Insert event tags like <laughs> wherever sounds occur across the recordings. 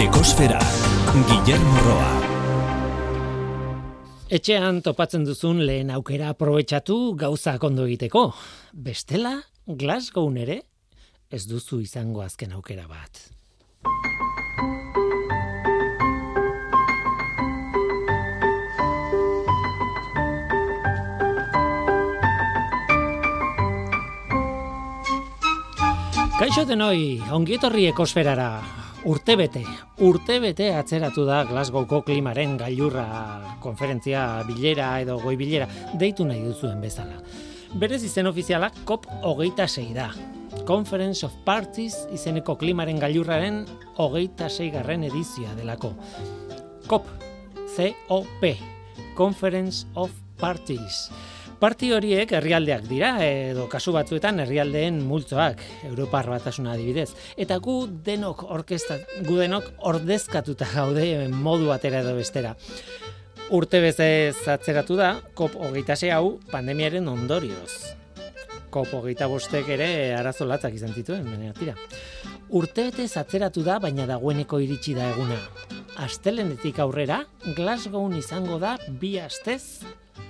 Ekosfera, Guillermo Roa. Etxean topatzen duzun lehen aukera aprobetxatu gauza ondo egiteko. Bestela, Glasgow nere, ez duzu izango azken aukera bat. Kaixo denoi, ongietorri ekosferara. Urtebete, urtebete atzeratu da Glasgowko klimaren gailurra konferentzia bilera edo goi bilera, deitu nahi duzuen bezala. Berez izen ofiziala COP hogeita zei da. Conference of Parties izeneko klimaren gailurraren hogeita garren edizioa delako. COP, C-O-P, Conference of Parties. Parti horiek herrialdeak dira edo kasu batzuetan herrialdeen multzoak Europar batasuna adibidez eta gu denok orkesta gu denok ordezkatuta gaude modu batera edo bestera. Urte beze zatzeratu da COP 26 hau pandemiaren ondorioz. COP 25 ere arazo latzak izan zituen, baina tira. Urte bete zatzeratu da, baina dagoeneko iritsi da eguna. Astelenetik aurrera, Glasgow izango da bi astez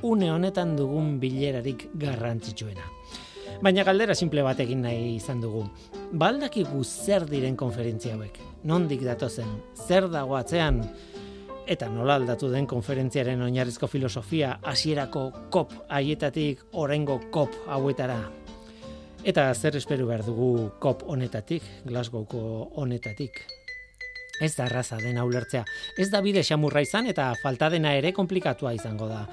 une honetan dugun bilerarik garrantzitsuena. Baina galdera simple bat egin nahi izan dugu. Baldakigu zer diren konferentzia hauek? Nondik datozen? Zer dago atzean? Eta nola aldatu den konferentziaren oinarrizko filosofia hasierako kop haietatik orengo kop hauetara? Eta zer esperu behar dugu kop honetatik, Glasgowko honetatik? Ez da raza dena ulertzea. Ez da bide xamurra izan eta falta dena ere komplikatua izango da.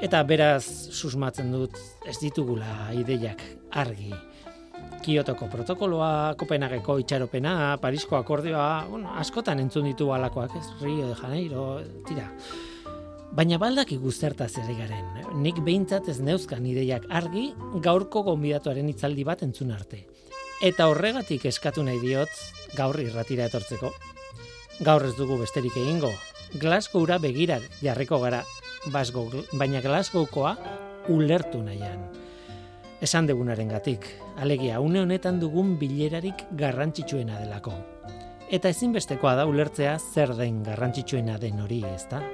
Eta beraz susmatzen dut ez ditugula ideiak argi. Kiotoko protokoloa, Kopenhageko itxaropena, Parisko akordioa, bueno, askotan entzun ditu alakoak, ez? Rio de Janeiro, tira. Baina baldak iguzertaz ere garen. Nik behintzat ez neuzkan ideiak argi gaurko gonbidatuaren itzaldi bat entzun arte. Eta horregatik eskatu nahi diot gaur irratira etortzeko. Gaur ez dugu besterik egingo. Glasgowra begira jarriko gara Basgo, baina Glasgowkoa ulertu nahian. Esan degunaren gatik, alegia, une honetan dugun bilerarik garrantzitsuena delako. Eta ezinbestekoa da ulertzea zer den garrantzitsuena den hori, ezta?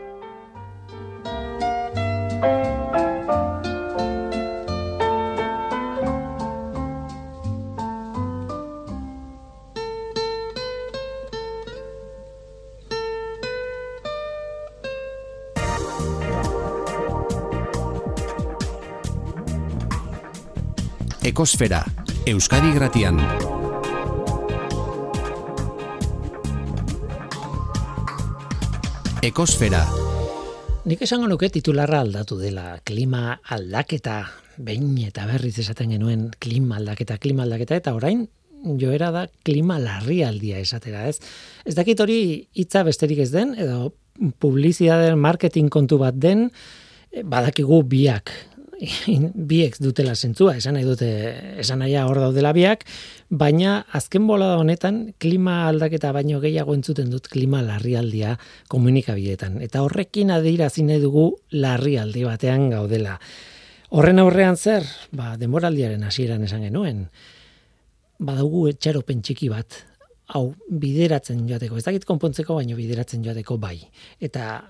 Ekosfera, Euskadi Gratian. Ekosfera. Nik esango nuke titularra aldatu dela, klima aldaketa, behin eta berriz esaten genuen klima aldaketa, klima aldaketa, eta orain joera da klima larrialdia esatera, ez? Ez dakit hori hitza besterik ez den, edo publizitateen marketing kontu bat den, badakigu biak <laughs> biek dutela zentzua, esan nahi dute, esan nahi hor daudela biak, baina azken bola honetan klima aldaketa baino gehiago entzuten dut klima larrialdia komunikabideetan. Eta horrekin adirazi nahi dugu larrialdi batean gaudela. Horren aurrean zer, ba, demoraldiaren hasieran esan genuen, badugu etxaropen txiki bat, hau bideratzen joateko, ez dakit konpontzeko, baino bideratzen joateko bai. Eta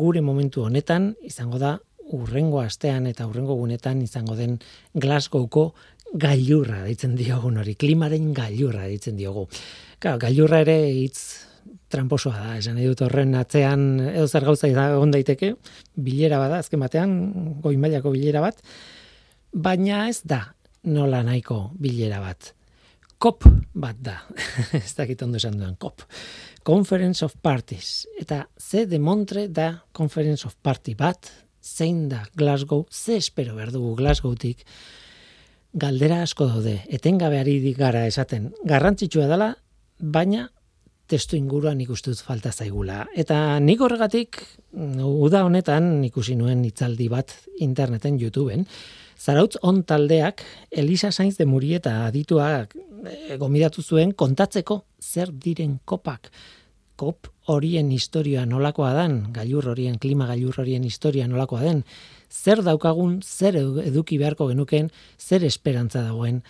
gure momentu honetan izango da urrengo astean eta urrengo gunetan izango den Glasgowko gailurra deitzen diogun hori, klimaren gailurra deitzen diogu. Claro, gailurra ere hitz tramposoa da, esan edut horren atzean edo zer gauza egon daiteke, bilera bada, azken batean, goi mailako bilera bat, baina ez da nola nahiko bilera bat. Kop bat da, <laughs> ez dakit ondo esan duen, kop. Conference of Parties. Eta ze demontre da Conference of Party bat, zein da Glasgow, ze espero behar dugu Glasgowtik, galdera asko daude, etengabe ari gara esaten, garrantzitsua dela, baina testu inguruan ikustuz falta zaigula. Eta nik horregatik, uda honetan ikusi nuen itzaldi bat interneten YouTubeen, Zarautz on taldeak Elisa Sainz de Murieta adituak e, gomidatu zuen kontatzeko zer diren kopak, kop horien historia nolakoa den, gailur horien, klima gailur horien historia nolakoa den, zer daukagun, zer eduki beharko genuken, zer esperantza dagoen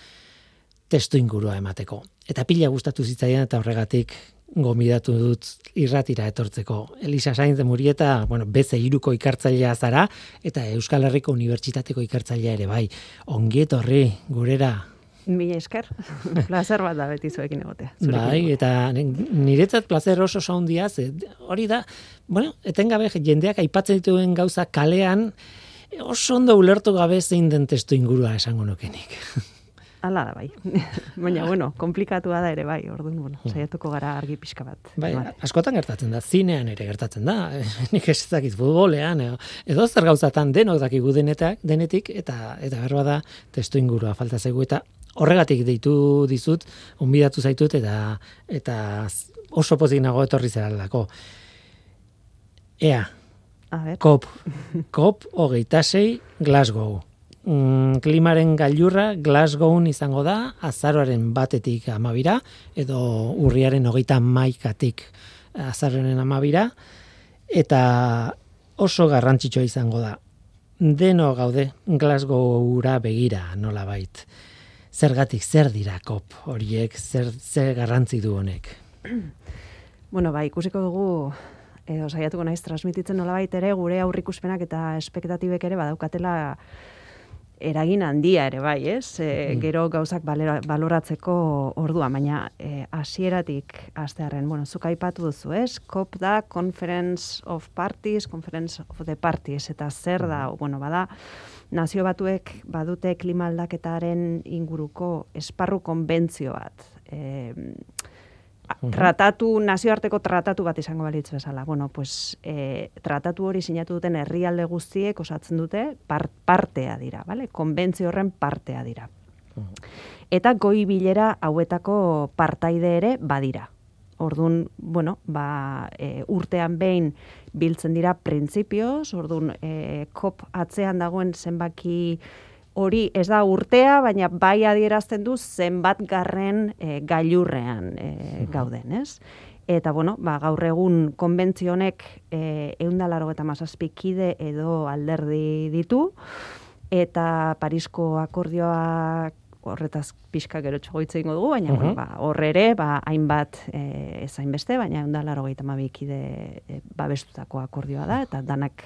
testu ingurua emateko. Eta pila gustatu zitzaidan eta horregatik gomidatu dut irratira etortzeko. Elisa Sainz de Murieta, bueno, beze iruko ikartzailea zara, eta Euskal Herriko Unibertsitateko ikartzailea ere, bai. Ongietorri, gurera, Mila esker, <laughs> placer bat da beti zuekin egotea. Bai, eta niretzat placer oso saundia, hori da, bueno, etengabe jendeak aipatzen dituen gauza kalean, oso ondo ulertu gabe zein den testu ingurua esango nukenik. <laughs> Hala da, bai. <laughs> Baina, bueno, komplikatua da ere, bai, orduan, bueno, hmm. saiatuko gara argi pixka bat. Bai, askotan gertatzen da, zinean ere gertatzen da, nik ez dakit futbolean, edo, edo zer gauzatan denok dakigu denetak, denetik, eta eta berba da, testu ingurua falta zaigu, eta horregatik deitu dizut, onbidatu zaitut eta eta oso pozik nago etorri zeralako. Ea. A ver. Kop. Kop hogeita sei Glasgow. Mm, klimaren gailurra Glasgown izango da, azaroaren batetik amabira, edo urriaren hogeita maikatik azaroaren amabira, eta oso garrantzitsua izango da. Deno gaude Glasgowra begira nola bait zergatik zer dira kop horiek, zer, zer garrantzi du honek? <clears throat> Bueno, ba, ikusiko dugu, edo saiatuko naiz transmititzen nolabait ere, gure aurrikuspenak eta espektatibek ere badaukatela eragin handia ere bai, ez? E, gero gauzak baloratzeko ordua, baina e, hasieratik astearren, bueno, zuk aipatu duzu, ez? COP da Conference of Parties, Conference of the Parties, eta zer da, bueno, bada, nazio batuek badute klima aldaketaren inguruko esparru konbentzio bat. E, tratatu, nazioarteko tratatu bat izango balitz bezala. Bueno, pues, e, tratatu hori sinatu duten herrialde guztiek osatzen dute partea dira, vale? konbentzio horren partea dira. Eta goi bilera hauetako partaide ere badira. Ordun, bueno, ba, e, urtean behin biltzen dira printzipioz, ordun e, kop atzean dagoen zenbaki hori ez da urtea, baina bai adierazten du zenbat garren e, gailurrean e, gauden, ez? Eta, bueno, ba, gaur egun konbentzionek e, eundalaro eta mazazpikide edo alderdi ditu, eta Parisko akordioak horretaz pixka gero txogoitze ingo dugu, baina uh ba, horre ere, ba, hainbat e, ezain beste, baina egun da laro gaita mabikide e, babestutako akordioa da, eta danak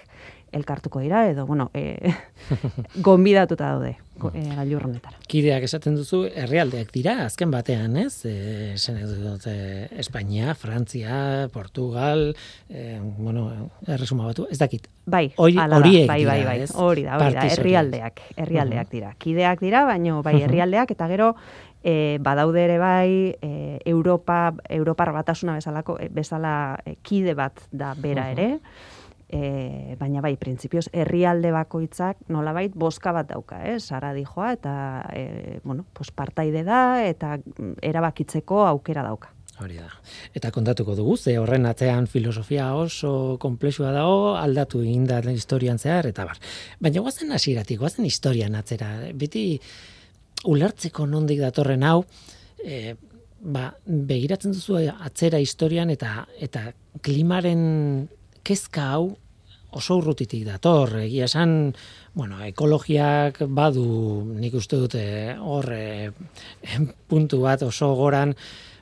elkartuko dira, edo, bueno, e, <laughs> gonbidatuta daude e, gailurronetara. Kideak esaten duzu, herrialdeak dira, azken batean, ez? E, dut, e, Espainia, Frantzia, Portugal, e, bueno, erresuma batu, ez dakit. Bai, horiek bai, bai, bai, hori da, hori da, herrialdeak, herrialdeak dira. Kideak dira, baino, bai, herrialdeak, eta gero, e, badaude ere bai e, Europa Europar batasuna bezalako bezala kide bat da bera ere e, baina bai, printzipioz, herrialde bakoitzak nolabait boska bat dauka, eh? Sara dijoa, eta, e, bueno, pues partaide da, eta mm, erabakitzeko aukera dauka. Hori da. Eta kontatuko dugu, ze horren atzean filosofia oso komplexua dago, aldatu egin da historian zehar, eta bar. Baina guazen hasieratik, guazen historian atzera. Beti ulertzeko nondik datorren hau, e, ba, begiratzen duzu atzera historian eta eta klimaren kezka hau oso urrutitik dator, egia esan, bueno, ekologiak badu nik uste dute hor e, puntu bat oso goran,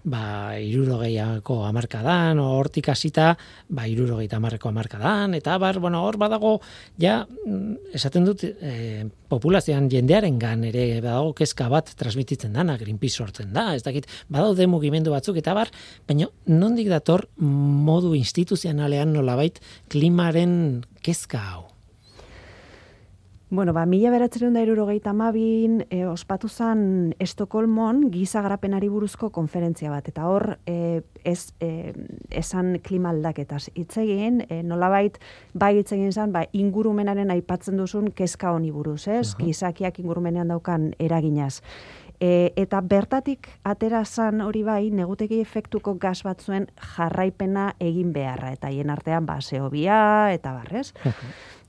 ba, irurogeiako amarkadan, hortik hasita, ba, irurogeita amarreko amarkadan, eta bar, bueno, hor badago, ja, mm, esaten dut, e, populazioan jendearen gan ere, badago kezka bat transmititzen dana, Greenpeace sortzen da, ez dakit, badaude mugimendu batzuk, eta bar, baina nondik dator modu instituzionalean nolabait klimaren kezka hau? Bueno, ba, mila beratzen da irurogeita mabin, e, ospatu zan Estokolmon giza garapenari buruzko konferentzia bat. Eta hor, e, ez, e, esan klima aldaketaz hitz egin, e, nolabait, bai hitz egin zan, ba, ingurumenaren aipatzen duzun kezka honi buruz, ez? Gizakiak ingurumenean daukan eraginaz. E, eta bertatik atera zan hori bai, negutegi efektuko gaz batzuen jarraipena egin beharra. Eta hien artean, ba, zeobia, eta barrez.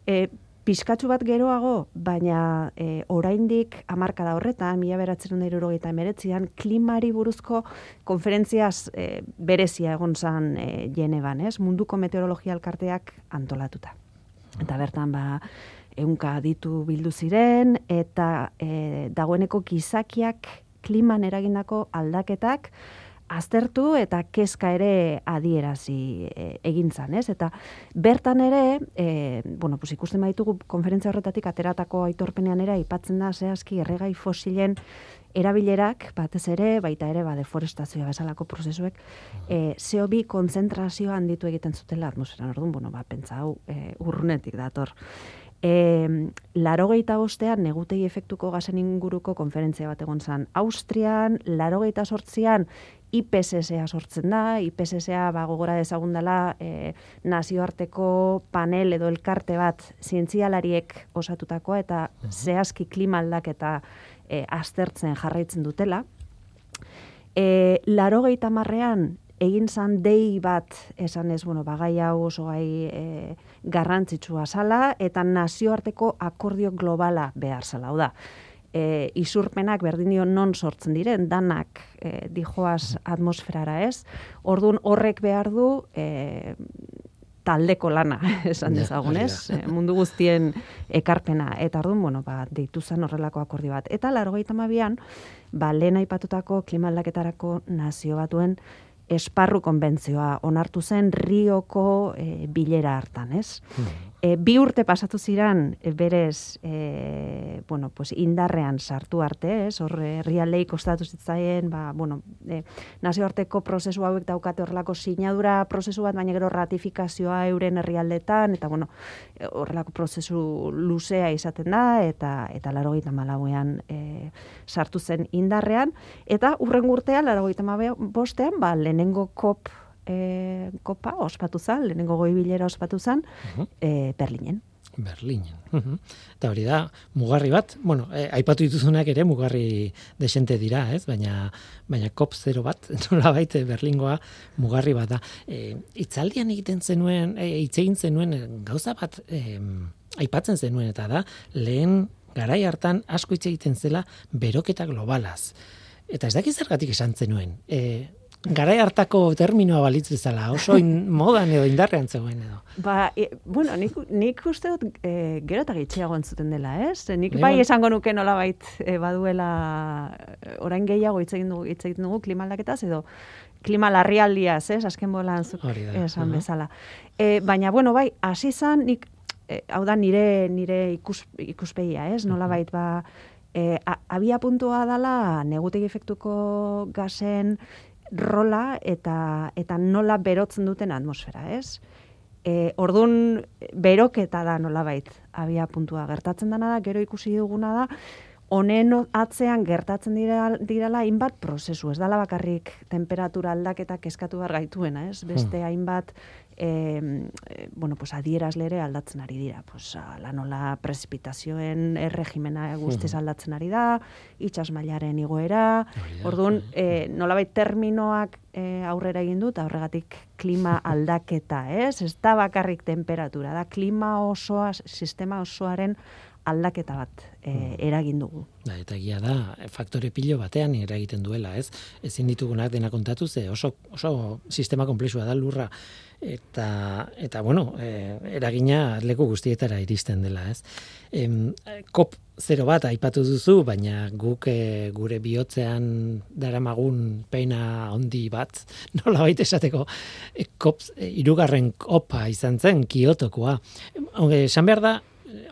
e, Piskatxu bat geroago, baina e, oraindik hamarka da horretan, mila beratzen eta emeretzian, klimari buruzko konferentziaz e, berezia egon zan e, Genevan, ez? Munduko meteorologia alkarteak antolatuta. Eta bertan, ba, eunka ditu bildu ziren, eta e, dagoeneko gizakiak kliman eragindako aldaketak, aztertu eta kezka ere adierazi e, egin ez? Eta bertan ere, e, bueno, pues ikusten baitugu konferentzia horretatik ateratako aitorpenean ere aipatzen da zehazki erregai fosilen erabilerak, batez ere, baita ere, ba, deforestazioa bezalako prozesuek, e, CO2 konzentrazioa handitu egiten zutela atmosferan, orduan, bueno, ba, pentsa hau e, urrunetik dator. E, larogeita bostean negutei efektuko gazen inguruko konferentzia bat egon zan. Austrian, larogeita sortzian, IPSSa sortzen da, IPSSa ba, gogora dezagundala e, nazioarteko panel edo elkarte bat zientzialariek osatutakoa eta zehazki klima aldaketa e, aztertzen jarraitzen dutela. E, larogeita marrean egin zan dei bat esan ez, bueno, bagai hau oso gai e, garrantzitsua zala, eta nazioarteko akordio globala behar zala, da. E, isurpenak berdin dio non sortzen diren, danak e, dijoaz atmosferara ez, orduan horrek behar du e, taldeko lana, <laughs> esan dezagun, ez? E, mundu guztien ekarpena. Eta orduan, bueno, ba, deitu zen horrelako akordio bat. Eta laro mabian, ba, lehen aipatutako klimaldaketarako nazio batuen esparru konbentzioa onartu zen Rioko e, bilera hartan, ez? Hmm. E, bi urte pasatu ziran e, berez e, bueno, pues indarrean sartu arte, ez? Hor herrialdei kostatu zitzaien, ba, bueno, e, nazioarteko prozesu hauek daukate horrelako sinadura prozesu bat, baina gero ratifikazioa euren herrialdetan eta bueno, horrelako prozesu luzea izaten da eta eta 84ean e, sartu zen indarrean eta urren urtean 85 ba lehenengo kop e, kopa ospatu zan, lehenengo goibilera ospatu zan, uh e, Berlinen. Berlinen. Uh Eta hori da, mugarri bat, bueno, e, aipatu dituzunak ere mugarri desente dira, ez? Baina, baina kop zero bat, <laughs> nola baite Berlingoa mugarri bat da. E, itzaldian egiten zenuen, e, itzegin zenuen gauza bat e, aipatzen zenuen, eta da, lehen garai hartan asko hitz egiten zela beroketa globalaz. Eta ez dakiz zergatik esan zenuen. E, garai hartako terminoa balitz bezala, oso in, <laughs> modan edo indarrean zegoen edo. Ba, e, bueno, nik, nik uste dut e, gero eta gitxiago entzuten dela, ez? Nik bai esango nuke nola bait e, baduela e, orain gehiago hitz egin dugu, hitz egin dugu klimaldaketaz edo klima larrialdiaz, ez? Azken bolan zuk esan bezala. E, baina, bueno, bai, hasi zan, nik, e, hau da nire, nire ikus, ikuspegia, ez? Nola bait, ba, e, abia puntua dala negutegi efektuko gazen rola eta eta nola berotzen duten atmosfera, ez? E, ordun beroketa da nolabait abia puntua gertatzen dana da, gero ikusi duguna da, honen atzean gertatzen dira, dirala hainbat prozesu, ez dala bakarrik temperatura aldaketak eskatu behar gaituena, ez? Beste hmm. hainbat e, bueno, pues adierazlere aldatzen ari dira. Pues, la nola prezipitazioen erregimena guztiz aldatzen ari da, itxas mailaren igoera, orduan, e, nolabait terminoak e, aurrera egin dut, horregatik klima <laughs> aldaketa, ez? Ez da bakarrik temperatura, da klima osoa, sistema osoaren aldaketa bat e, eragin dugu. Da, eta egia da, faktore pilo batean eragiten duela, ez? Ezin ditugunak dena kontatu, ze oso, oso sistema komplexua da lurra, eta eta bueno, e, eragina leku guztietara iristen dela, ez? Em, kop zero bat aipatu duzu, baina guk e, gure bihotzean daramagun peina handi bat, <laughs> nola baita esateko, e, kop, e, irugarren kopa izan zen, kiotokoa. Esan behar da,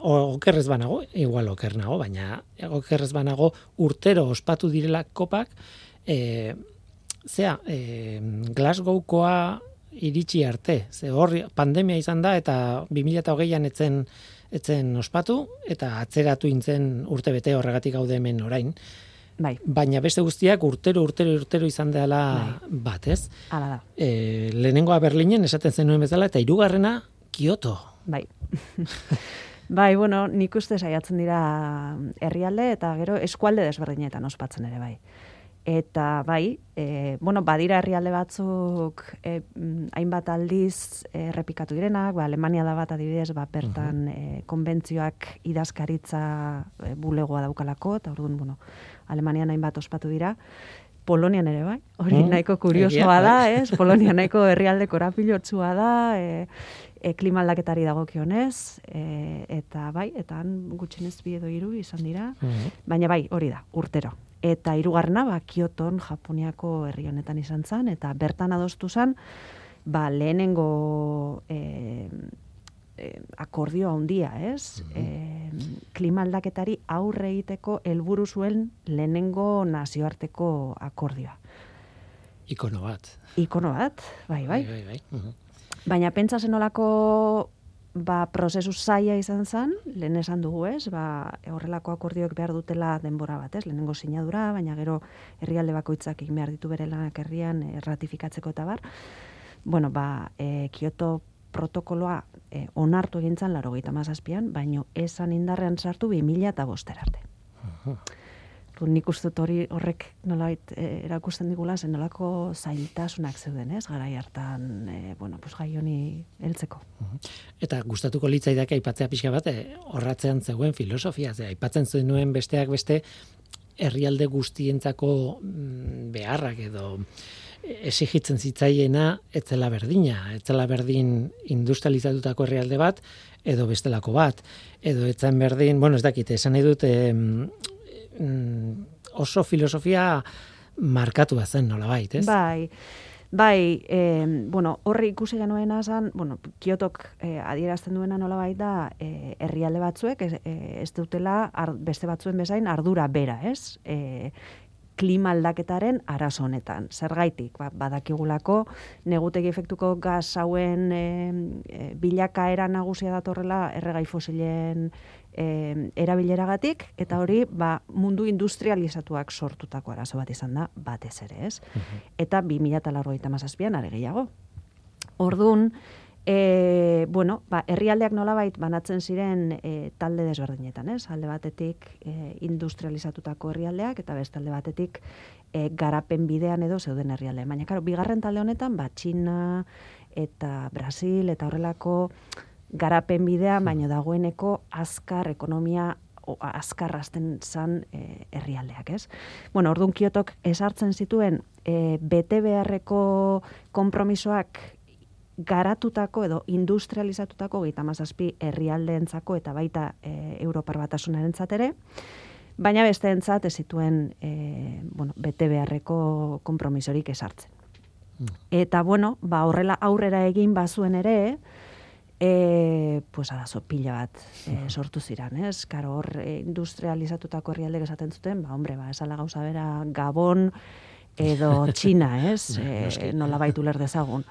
okerrez banago, igual oker nago, baina okerrez banago urtero ospatu direla kopak, e, zea, e, Glasgowkoa iritsi arte. Ze hor pandemia izan da eta 2020an etzen etzen ospatu eta atzeratu intzen urte bete horregatik gaude hemen orain. Bai. Baina beste guztiak urtero urtero urtero izan dela bai. bat, ez? Hala da. E, lehenengoa Berlinen esaten zenuen bezala eta hirugarrena Kyoto. Bai. <laughs> bai, bueno, nik uste saiatzen dira herrialde eta gero eskualde desberdinetan ospatzen ere bai. Eta bai, e, bueno, badira herrialde batzuk e, hainbat aldiz errepikatu direnak, ba, Alemania da bat adibidez, ba, bertan e, konbentzioak idazkaritza e, bulegoa daukalako, eta orduan, bueno, Alemanian hainbat ospatu dira. Polonian ere bai, hori mm, nahiko kuriosoa da, ez? Polonia nahiko herrialde korapilotxua da, e, e, klima aldaketari dagokionez, e, eta bai, eta han gutxenez bi edo hiru izan dira, baina bai, hori da, urtero. Eta hirugarrena ba Kyoton Japoniako herri honetan izan zen eta bertan adostu zen ba lehenengo e, e, akordio handia, ez? Mm klima aldaketari aurre egiteko helburu zuen lehenengo nazioarteko akordioa. Ikono bat. Ikono bat, bai, bai. bai, bai, bai. Baina pentsa zenolako ba, prozesu zaia izan zen, lehen esan dugu ez, ba, horrelako akordioek behar dutela denbora bat ez, lehenengo sinadura, baina gero herrialde bakoitzak egin behar ditu bere lanak herrian eh, ratifikatzeko eta bar. Bueno, ba, e, Kyoto protokoloa e, onartu egin zen laro mazazpian, baino esan indarrean sartu 2000 eta boster arte. Uh nik uste hori horrek nolait e, erakusten digula zen nolako zailtasunak zeuden, ez? Garai hartan, e, bueno, pues gai honi heltzeko. Eta gustatuko litzaidak aipatzea pixka bat, e, horratzean zegoen filosofia, ze aipatzen zuen besteak beste herrialde guztientzako mm, beharrak edo esigitzen zitzaiena etzela berdina, etzela berdin industrializatutako herrialde bat edo bestelako bat, edo etzen berdin, bueno, ez dakite, esan nahi dut, mm, oso filosofia markatu zen nola bait, ez? Bai, bai, e, bueno, horri ikusi genuen azan, bueno, Kiotok e, adierazten duena nola da, e, herrialde batzuek, ez, ez dutela beste batzuen bezain ardura bera, ez? E, klima aldaketaren arazo honetan. Zergaitik, ba, badakigulako negutegi efektuko gas hauen e, e, bilakaera nagusia datorrela erregai fosilen e, erabileragatik eta hori ba, mundu industrializatuak sortutako arazo bat izan da batez ere, ez? Mhm. Eta 2008an are gehiago. Ordun E, bueno, ba, herrialdeak nolabait banatzen ziren e, talde desberdinetan, ez? Alde batetik e, industrializatutako herrialdeak eta beste alde batetik e, garapen bidean edo zeuden herrialde. Baina, karo, bigarren talde honetan, ba, Txina eta Brasil eta horrelako garapen bidean, baino dagoeneko azkar ekonomia o, azkar azten zan e, herrialdeak, ez? Bueno, orduan kiotok esartzen zituen e, bete beharreko kompromisoak garatutako edo industrializatutako gita mazazpi herrialdeentzako eta baita e, Europar batasunaren ere, baina beste entzat ez zituen e, bueno, bete beharreko kompromisorik esartzen. Mm. Eta bueno, ba, horrela aurrera egin bazuen ere, e, pues arazo pila bat e, sortu ziran, ez? Karo hor e, industrializatutako herrialde esaten zuten, ba, hombre, ba, esala gauza bera Gabon edo China, <laughs> ez? E, nola baitu ler dezagun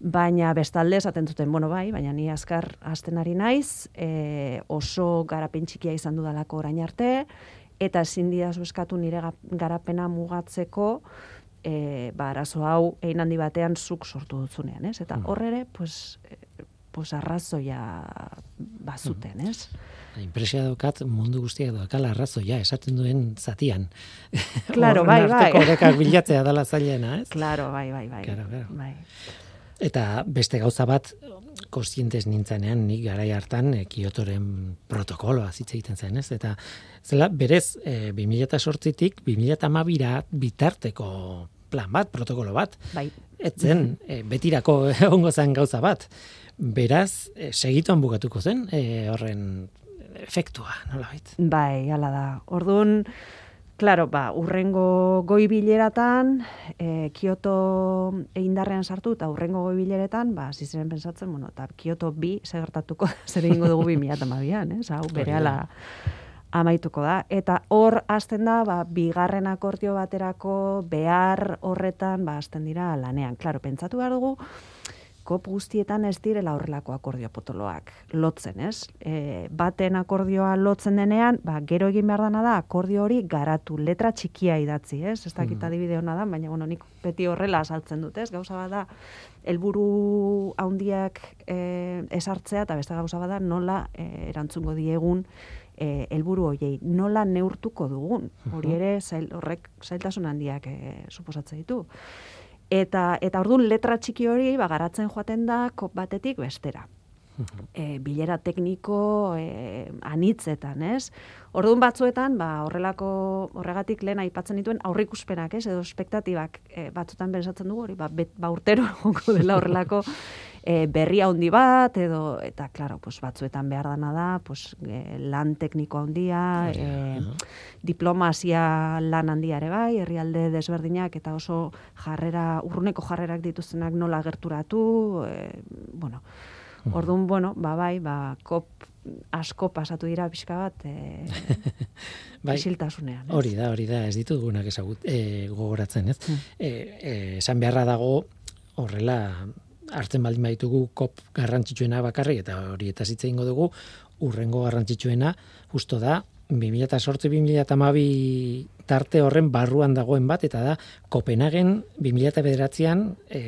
baina bestalde esaten zuten, bueno bai, baina ni azkar hasten ari naiz, e, oso garapen txikia izan dudalako orain arte, eta ezin didazu eskatu nire garapena mugatzeko, e, ba, arazo hau egin handi batean zuk sortu dutzunean, ez? Eta mm. horre ere, pues, e, pues arrazoia bazuten, mm. ez? Impresia daukat mundu guztiak daukala arrazoia esaten duen zatian. Claro, <laughs> bai, bai. Horrekak bilatzea dala zailena, ez? Claro, bai, bai, bai. Claro, claro. bai. Eta beste gauza bat, kostientes nintzenean, nik garai hartan, e, Kiotoren protokoloa zitze egiten zen, ez? Eta zela, berez, e, 2008-tik, 2008 bitarteko plan bat, protokolo bat, bai. etzen, <laughs> e, betirako <laughs> ongo zen gauza bat. Beraz, e, segituan bukatuko zen, e, horren efektua, nola baita? Bai, ala da. Orduan, Claro, ba, urrengo goi bileratan, e, Kyoto eindarrean sartu, eta urrengo goi bileretan, ba, ziren pensatzen, bueno, eta Kyoto bi segertatuko, <laughs> zer egingo dugu bi miat amabian, eh? Hau, bere ala amaituko da. Eta hor, hasten da, ba, bigarren akordio baterako behar horretan, ba, hasten dira lanean. Claro, pentsatu behar dugu, kop guztietan ez direla horrelako akordio potoloak lotzen, ez? E, baten akordioa lotzen denean, ba, gero egin behar dana da, akordio hori garatu, letra txikia idatzi, ez? Ez dakit mm. adibide hona da, baina, bueno, nik beti horrela asaltzen dut, ez? Gauza bada, helburu handiak e, esartzea, eta beste gauza bada, nola e, erantzungo diegun e, helburu hoiei nola neurtuko dugun. Hori ere, zail, horrek zailtasun handiak e, suposatzen ditu. Eta eta ordun letra txiki hori ba garatzen joaten da kop batetik bestera. E, bilera tekniko e, anitzetan, ez? Ordun batzuetan, ba, horrelako horregatik lehen aipatzen dituen aurrikuspenak, ez? Edo espektatibak e, batzuetan pensatzen dugu hori, ba, bet, ba urtero dela horrelako <laughs> e, berri handi bat, edo, eta, klaro, pues, batzuetan behar dana da, pues, e, lan tekniko handia, e, diplomazia lan handia ere bai, herrialde desberdinak, eta oso jarrera, urruneko jarrerak dituztenak nola gerturatu, e, bueno, Orduan, bueno, ba, bai, ba, kop asko pasatu dira pixka bat e, <laughs> bai, isiltasunean. Hori da, hori da, ez ditugunak ezagut e, gogoratzen, ez? Hmm. E, e, esan beharra dago horrela hartzen baldin baitugu kop garrantzitsuena bakarrik eta hori eta zitze ingo dugu urrengo garrantzitsuena justo da 2008-2008 tarte horren barruan dagoen bat, eta da Kopenhagen 2008an e,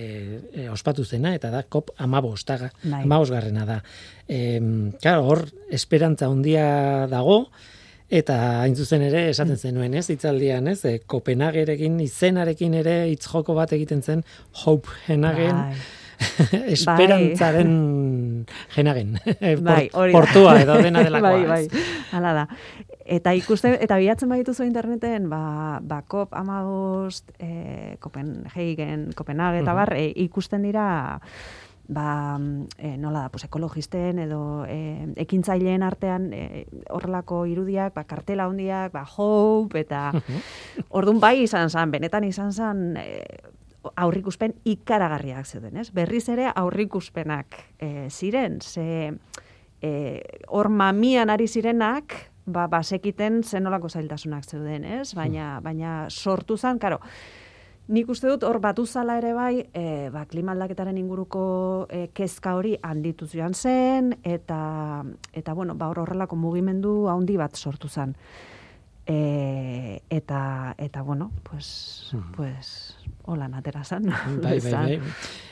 e, ospatu zena, eta da kop amabostaga, bai. amabosgarrena da. E, claro, hor, esperantza handia dago, eta hain zuzen ere esaten zenuen, ez, itzaldian, ez, e, Kopenhagerekin izenarekin ere itzjoko bat egiten zen Hope Henagen, bai. <laughs> esperantzaren jenagen. Bai, <laughs> Portua edo <laughs> dena delakoa. bai, bai. Hala da. Eta ikuste, eta bilatzen badituzu interneten, ba, ba kop amagost, e, Kopenhagen, Kopenhagen, eta bar, e, ikusten dira, ba, e, nola da, pues, ekologisten edo e, ekintzaileen artean e, horrelako irudiak, ba, kartela hondiak, ba, hope, eta orduan bai izan zan, benetan izan zan, e, aurrikuspen ikaragarriak zeuden, ez? Berriz ere aurrikuspenak e, ziren, ze hor mamian ari zirenak, ba, basekiten zenolako zailtasunak zeuden, ez? Baina, hmm. baina sortu zen, karo, nik uste dut hor batu zala ere bai, e, ba, klimaldaketaren inguruko e, kezka hori handitu joan zen, eta, eta bueno, ba, hor horrelako mugimendu handi bat sortu zen. E, eta, eta, bueno, pues, hmm. pues, hola natera zan. Bai, bai, bai.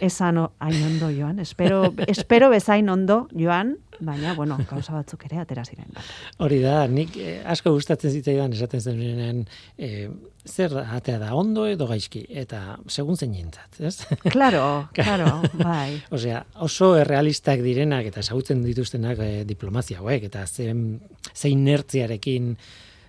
Esan hain ondo joan. Espero, espero bezain ondo joan, baina, bueno, gauza batzuk ere atera ziren. Hori da, nik eh, asko gustatzen zitzaidan esaten zen eh, zer atea da ondo edo gaizki, eta segun zein jentzat, ez? Claro, <laughs> claro, bai. Osea, oso errealistak direnak eta ezagutzen dituztenak eh, diplomazia hauek, eta zein, zein nertziarekin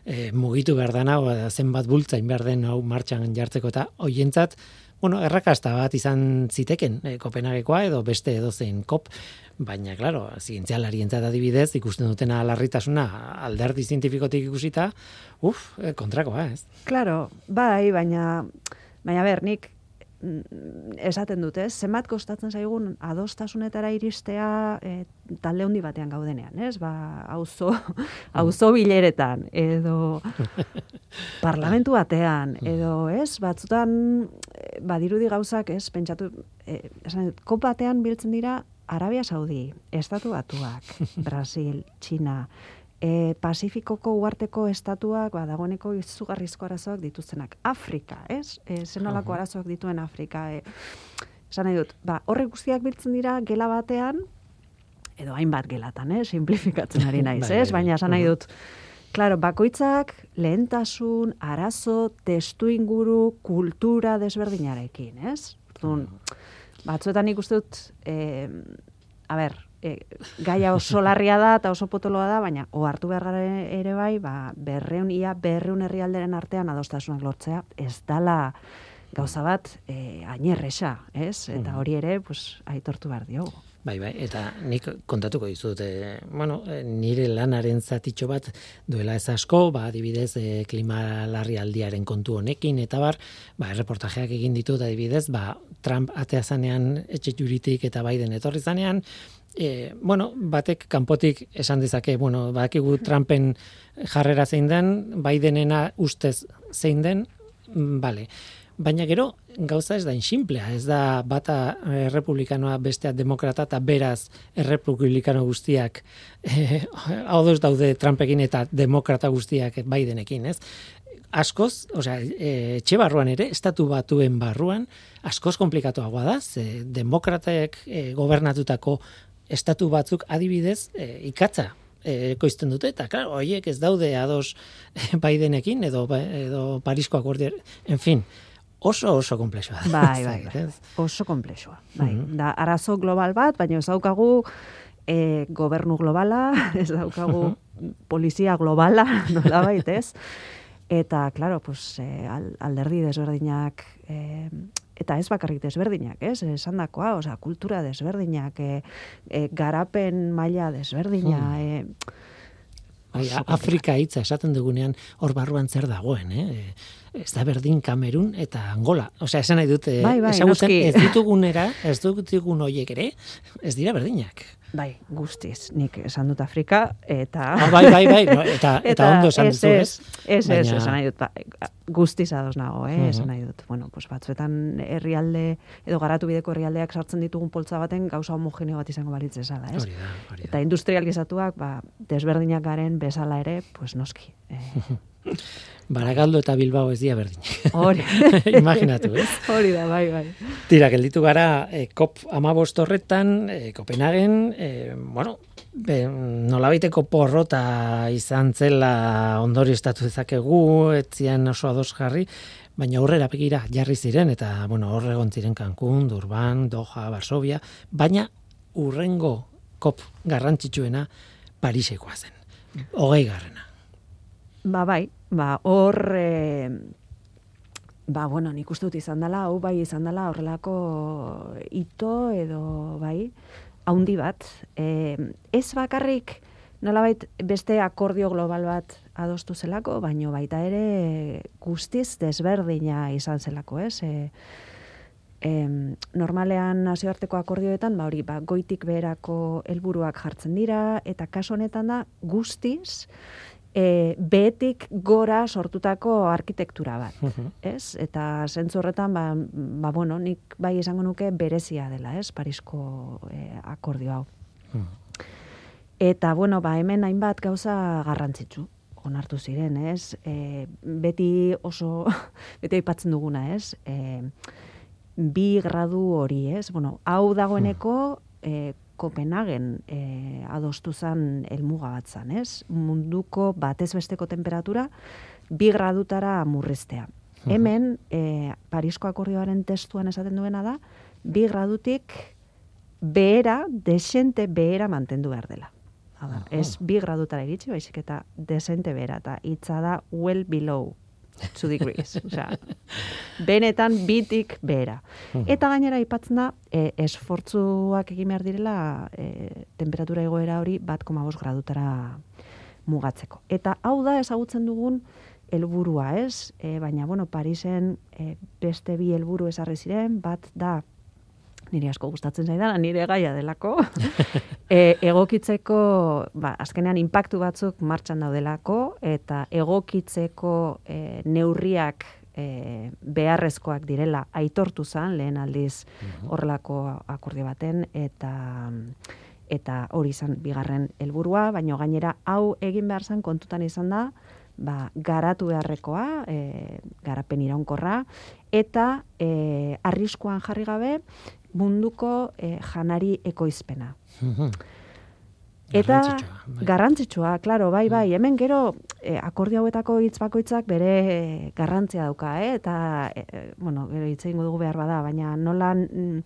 e, mugitu behar o, zenbat bultzain behar den hau martxan jartzeko eta hoientzat, bueno, errakasta bat izan ziteken e, Kopenhagekoa edo beste edo zein kop, baina, klaro, zientzialari entzat adibidez, ikusten dutena larritasuna alderdi zientifikotik ikusita, uf, e, kontrakoa, ez? Claro, bai, baina, baina ber, nik esaten dute, zenbat kostatzen zaigun adostasunetara iristea e, talde handi batean gaudenean, ez? Ba, auzo <laughs> auzo bileretan edo <laughs> parlamentu batean edo, ez? Batzutan e, badirudi gauzak, ez? Pentsatu, e, esan kop batean biltzen dira Arabia Saudi, Estatu Batuak, <laughs> Brasil, China, e, Pasifikoko uarteko estatuak ba, dagoeneko izugarrizko arazoak dituztenak. Afrika, ez? E, zenolako arazoak dituen Afrika. E, esan nahi dut, ba, horrek guztiak biltzen dira gela batean, edo hainbat gelatan, eh? simplifikatzen ari naiz, <laughs> bai, ez? Bai, Baina esan nahi dut, Claro, bakoitzak lehentasun, arazo, testu inguru, kultura desberdinarekin, ez? Orduan, batzuetan ikusten dut, eh, a ber, e, gaia oso larria da eta oso potoloa da, baina o hartu behar gara ere bai, ba, berreun, ia berreun herrialderen artean adostasunak lortzea, ez dala gauza bat e, ainerresa, ez? Eta mm. hori ere, pues, aitortu behar diogu. Bai, bai, eta nik kontatuko dizut, e, bueno, e, nire lanaren zatitxo bat duela ez asko, ba, adibidez, e, klima larri aldiaren kontu honekin, eta bar, ba, reportajeak egin ditut, adibidez, ba, Trump atea zanean, etxe juritik eta Biden etorri zanean, e, bueno, batek kanpotik esan dezake, bueno, bakigu Trumpen jarrera zein den, Bidenena ustez zein den, mm, bale. Baina gero, gauza ez da insimplea, ez da bata errepublikanoa bestea demokrata eta beraz errepublikano guztiak eh, <laughs> hau daude Trumpekin eta demokrata guztiak Bidenekin, ez? Askoz, osea, e, etxe barruan ere, estatu batuen barruan, askoz komplikatuagoa da, ze demokratek e, gobernatutako estatu batzuk adibidez e, ikatza e, koizten dute. Eta claro hoiek ez daude ados Bidenekin edo edo Parisko akordio en fin oso oso komplexua bai bai, <laughs> bai. oso komplexua bai. Mm da arazo global bat baina ez daukagu e, gobernu globala <laughs> ez daukagu polizia globala <laughs> nola bait ez? Eta claro pues e, alderdi desberdinak e, eta ez bakarrik desberdinak, ez? Esandakoa, osea, kultura desberdinak, e, e, garapen maila desberdina, hmm. e, Afrika hitza esaten dugunean hor barruan zer dagoen, eh? Ez da berdin Kamerun eta Angola. Osea, esan nahi dute, bai, bai, ez ditugunera, ez ditugun hoiek ere, ez dira berdinak. Bai, guztiz, nik esan dut Afrika, eta... Ah, bai, bai, bai, no, <laughs> eta, eta, ondo esan dut, ez? Ez, ez, Baina... esan nahi dut, ba, guztiz adoz nago, eh? esan nahi dut. Bueno, pues batzuetan herrialde, edo garatu bideko herrialdeak sartzen ditugun poltza baten, gauza homogeneo bat izango balitz ezala, ez? Hori da, hori da. Eta industrializatuak, ba, desberdinak garen bezala ere, pues noski. Eh, <laughs> Baragaldo eta Bilbao ez dia berdin. Hori. <laughs> Imaginatu, ez? Hori da, bai, bai. Tira, gelditu gara, e, kop amabost horretan, e, Kopenhagen, e, bueno, be, nolabaiteko porrota izan zela ondori estatu ezakegu, etzian oso ados jarri, baina aurrera begira jarri ziren, eta, bueno, horre ziren Cancun, Durban, Doha, Varsovia, baina urrengo kop garrantzitsuena Parisekoa zen. Hogei garrena. Ba, bai, ba, hor, e, ba, bueno, nik uste dut izan dela, hau bai izan dela horrelako ito edo, bai, haundi bat. E, ez bakarrik, nolabait beste akordio global bat adostu zelako, baino baita ere guztiz desberdina izan zelako, ez? E, e, normalean nazioarteko akordioetan, ba hori, ba, goitik beherako helburuak jartzen dira, eta kaso honetan da guztiz, e, behetik gora sortutako arkitektura bat, ez? Eta zentzu horretan, ba, ba, bueno, nik bai esango nuke berezia dela, ez? Parisko e, akordio hau. Eta, bueno, ba, hemen hainbat gauza garrantzitsu onartu ziren, ez? E, beti oso, <laughs> beti aipatzen duguna, ez? E, bi gradu hori, ez? Bueno, hau dagoeneko, e, Kopenhagen e, adostu zen elmuga bat zan, ez? Munduko batez besteko temperatura bi gradutara murriztea. Hemen, e, Parisko akordioaren testuan esaten duena da, bi gradutik behera, desente behera mantendu behar dela. Hala, ez bi gradutara iritsi, baizik eta desente behera, eta hitza da well below, two degrees. Osea, benetan bitik behera. Hmm. Eta gainera aipatzen da, e, esfortzuak egin behar direla e, temperatura egoera hori bat koma gradutara mugatzeko. Eta hau da ezagutzen dugun helburua, ez? E, baina, bueno, Parisen e, beste bi helburu ezarri ziren, bat da nire asko gustatzen zaidan, nire gaia delako, <laughs> e, egokitzeko, ba, azkenean inpaktu batzuk martxan daudelako, eta egokitzeko e, neurriak e, beharrezkoak direla aitortu zan, lehen aldiz mhm. horrelako akordio baten, eta eta hori izan bigarren helburua, baino gainera hau egin behar zen kontutan izan da, ba, garatu beharrekoa, e, garapen iraunkorra, eta e, arriskuan jarri gabe, munduko e, janari ekoizpena. Eta bai. garrantzitsua, claro, bai, bai, hemen gero e, akordio hauetako hitz bakoitzak bere garrantzia dauka, eh? eta, e, bueno, gero hitz egingo dugu behar bada, baina nola mm,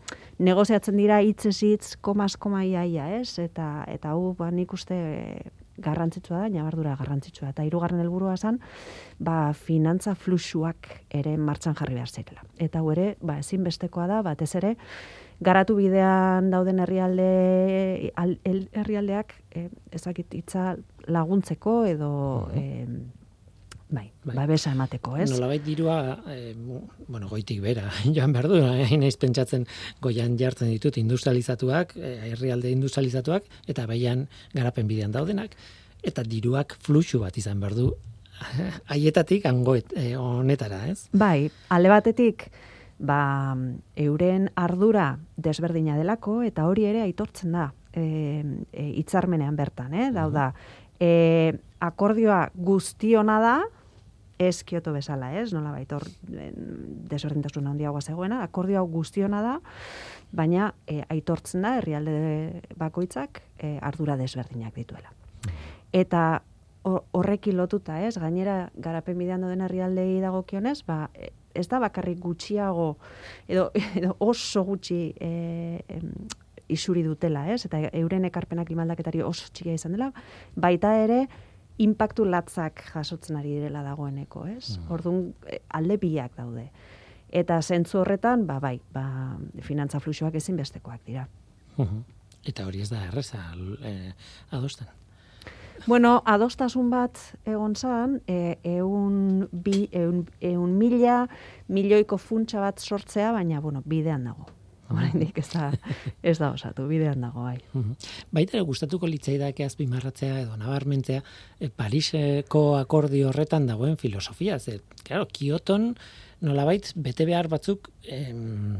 negoziatzen dira hitzez hitz, komas, koma iaia, ez? Eta, eta hau, ba, nik uste garrantzitsua da, nabardura garrantzitsua. Eta hirugarren helburua esan, ba, finantza fluxuak ere martxan jarri behar zirela. Eta hu ere, ba, ezinbestekoa da, batez ere, garatu bidean dauden herrialde herrialdeak eh, ezakit hitza laguntzeko edo eh, bai, bai. babesa emateko, ez? Nolabait dirua, eh, bueno, goitik bera, <laughs> joan behar du, hain eiz pentsatzen goian jartzen ditut industrializatuak, eh, herrialde industrializatuak, eta baian garapen bidean daudenak, eta diruak fluxu bat izan behar du, <laughs> haietatik angoet eh, honetara, ez? Bai, alde batetik, ba, euren ardura desberdina delako, eta hori ere aitortzen da e, e, itzarmenean bertan, eh? dau da, e, akordioa guztiona da, ez kioto bezala, ez? Nola baitor desberdintasun handiagoa zegoena, akordioa guztiona da, baina e, aitortzen da herrialde bakoitzak e, ardura desberdinak dituela. Eta horrekin lotuta, ez? Gainera garapen bidean den herrialdei dagokionez, ba ez da bakarrik gutxiago edo, <laughs> edo oso gutxi e, isuri dutela, ez? Eta euren ekarpenak klimaldaketari oso txikia izan dela, baita ere inpaktu latzak jasotzen ari direla dagoeneko, ez? Mm. Orduan e, alde biak daude. Eta zentzu horretan, ba, bai, ba, finantza fluxuak ezin bestekoak dira. Eta hori ez da erreza eh, adosten. Bueno, adostasun bat egon zan, e, eun, bi, eun, eun mila, milioiko funtsa bat sortzea, baina, bueno, bidean dago. Oraindik ez da ez da osatu bidean dago bai. Baita ere gustatuko litzaidake azpimarratzea edo nabarmentzea e, Pariseko akordio horretan dagoen filosofia, ze claro, Kyoton nolabait bete behar batzuk em,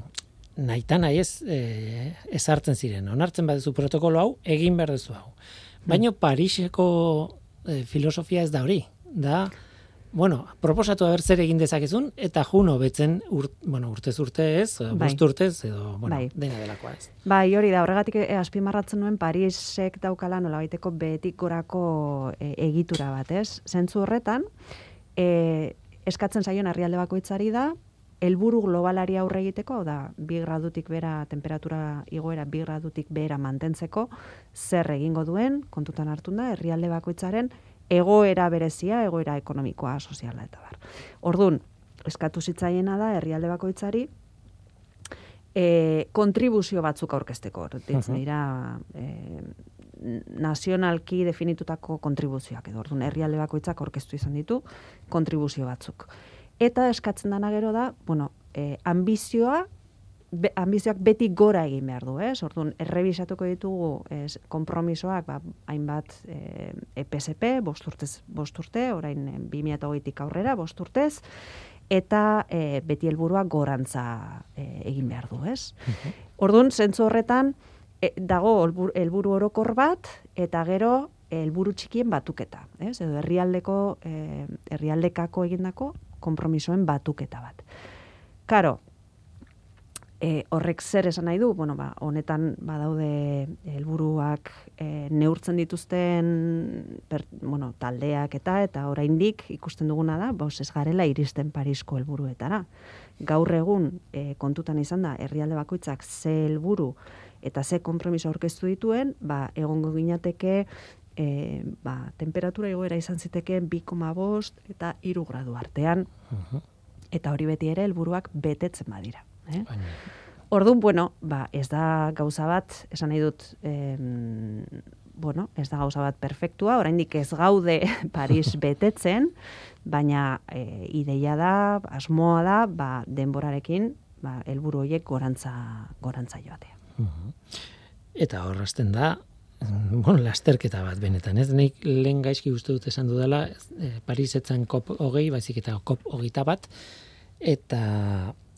naita nahi ez e, ezartzen ziren. Onartzen baduzu protokolo hau, egin behar duzu hau. Baina Pariseko e, filosofia ez da hori. Da, bueno, proposatu haber zer egin dezakezun, eta juno betzen, ur, bueno, urtez urte ez, bai. urtez, edo, bueno, bai. dena delakoa ez. Bai, hori da, horregatik e, azpimarratzen nuen Parisek daukala nola baiteko betik gorako e, egitura bat, ez? Zentzu horretan, e, eskatzen zaion herrialde bakoitzari da, helburu globalari aurre egiteko, da, bi gradutik bera, temperatura igoera bi gradutik bera mantentzeko, zer egingo duen, kontutan hartun da, herrialde bakoitzaren egoera berezia, egoera ekonomikoa, soziala eta bar. Ordun, eskatu zitzaiena da, herrialde bakoitzari, e, kontribuzio batzuk aurkezteko. Ditzen dira, e, nazionalki definitutako kontribuzioak edo orduan herrialde bakoitzak aurkeztu izan ditu kontribuzio batzuk. Eta eskatzen dana gero da, bueno, e, ambizioa, be, ambizioak beti gora egin behar du, ez? Orduan, errebisatuko ditugu ez, kompromisoak, ba, hainbat e, EPSP, bosturtez, bosturte, orain e, 2008 aurrera, bosturtez, eta e, beti helburua gorantza e, egin behar du, ez? Mhm. Orduan, zentzu horretan, e, dago helburu orokor bat, eta gero, helburu txikien batuketa, ez? Edo herrialdeko, herrialdekako egindako, konpromisoen batuketa bat. Karo, e, horrek zer esan nahi du, bueno, ba, honetan badaude helburuak e, neurtzen dituzten per, bueno, taldeak eta eta oraindik ikusten duguna da, bos ez garela iristen Parisko helburuetara. Gaur egun e, kontutan izan da herrialde bakoitzak ze helburu eta ze konpromiso aurkeztu dituen, ba, egongo ginateke e, ba, temperatura igoera izan ziteke 2,5 eta 3 gradu artean. Eta hori beti ere helburuak betetzen badira. Eh? Orduan, bueno, ba, ez da gauza bat, esan nahi dut, em, bueno, ez da gauza bat perfektua, oraindik ez gaude <laughs> Paris <laughs> betetzen, baina e, ideia da, asmoa da, ba, denborarekin, ba, helburu horiek gorantza, gorantza joatea. Eta horrazten da, bueno, lasterketa bat benetan, ez? Nik lehen gaizki uste dut esan dudala, e, Paris etzan kop hogei, baizik eta kop hogeita bat, eta,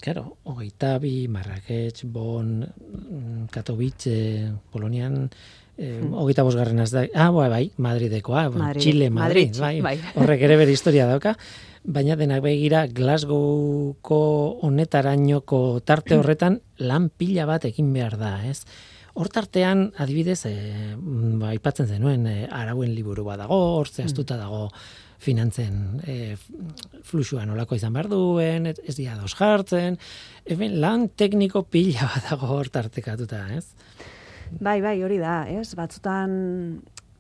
claro, hogeita bi, Marrakech, Bon, mm, Katowice, Polonian, eh, hmm. hogeita bosgarren az da, ah, bai, bai, Madridekoa, Madrid, Chile, Madrid, bai, bai. horrek ere bere historia dauka, baina denak begira Glasgowko honetarainoko tarte horretan lan pila bat egin behar da, ez? Hortartean, adibidez, e, ba, ipatzen zenuen, e, arauen liburu bat dago, hortze astuta dago finantzen e, fluxua nolako izan behar duen, ez dira dos jartzen, eben, lan tekniko pila bat dago hortartekatuta, ez? Bai, bai, hori da, ez? Batzutan,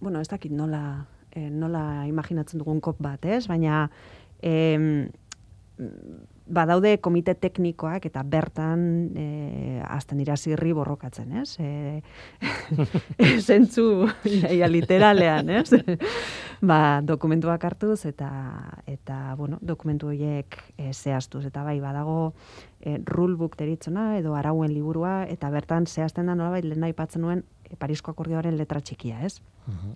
bueno, ez dakit nola, nola imaginatzen dugun kop bat, ez? Baina, em, badaude komite teknikoak eta bertan e, azten dira zirri borrokatzen, ez? E, <laughs> <laughs> zentzu ja, literalean, ez? <laughs> ba, dokumentuak hartuz eta, eta bueno, dokumentu horiek e, zehaztuz. Eta bai, badago e, rulebook deritzona edo arauen liburua eta bertan zehazten da nolabait lehen aipatzen nuen e, Parisko akordioaren letra txikia, ez? Uh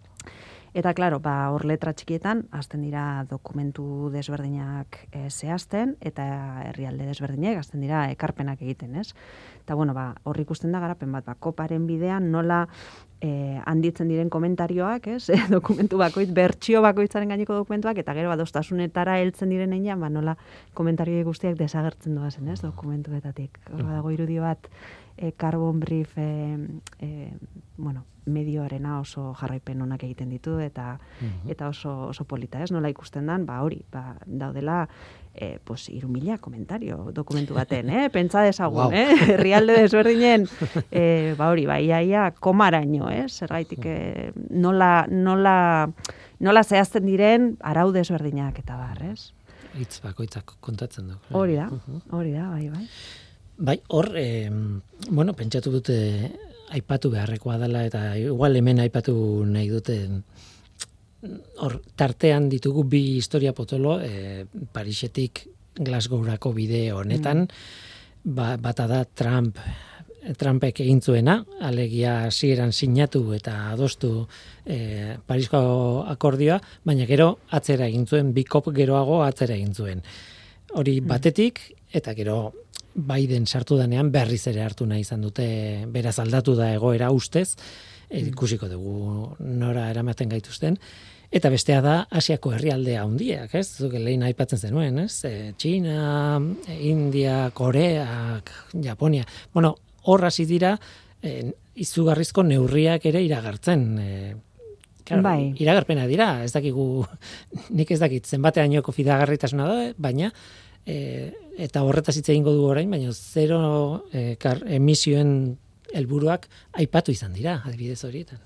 Eta claro, ba hor letra txikietan hasten dira dokumentu desberdinak e, zehazten eta herrialde desberdinak hasten dira ekarpenak egiten, ez? Eta bueno, ba hor ikusten da garapen bat, ba koparen bidean nola e, handitzen diren komentarioak, ez? E, <laughs> dokumentu bakoitz bertsio bakoitzaren gaineko dokumentuak eta gero adostasunetara heltzen diren heinean, ba nola komentarioi guztiak desagertzen doazen, ez? Dokumentuetatik. Hor dago irudi bat e, carbon brief e, e, bueno, medioarena oso jarraipen onak egiten ditu eta mhm. eta oso oso polita, ez? Nola ikusten dan, ba hori, ba daudela eh pues 3000 komentario dokumentu baten, eh? Pentsa desagun, eh? <laughs> Herrialde desberdinen eh ba hori, ba iaia komaraino, eh? Zergaitik eh, nola nola nola zehazten diren arau desberdinak eta bar, ez? hitz bakoitzak kontatzen du. Hori da, Mhm. hori da, bai, bai. Bai, hor, eh, bueno, pentsatu dute aipatu beharrekoa dela eta igual hemen aipatu nahi dute hor tartean ditugu bi historia potolo eh, Parisetik Glasgowrako bide honetan. Ba, bata da Trump Trumpek egin zuena, alegia hasieran sinatu eta adostu eh, Parisko akordioa, baina gero atzera egin zuen, bi kop geroago atzera egin zuen. Hori batetik, eta gero Biden sartu danean berriz ere hartu nahi izan dute, beraz aldatu da egoera ustez, e, ikusiko dugu nora eramaten gaituzten, Eta bestea da Asiako herrialdea handiak, ez? Zuk lehen aipatzen zenuen, ez? E, China, e, India, Koreak, Japonia. Bueno, hor hasi dira e, izugarrizko neurriak ere iragartzen. E, claro, Bai. Iragarpena dira, ez dakigu, <laughs> nik ez dakit zenbateainoko fidagarritasuna da, baina e, eta horretaz hitz egingo du orain, baina zero e, kar, emisioen helburuak aipatu izan dira, adibidez horietan.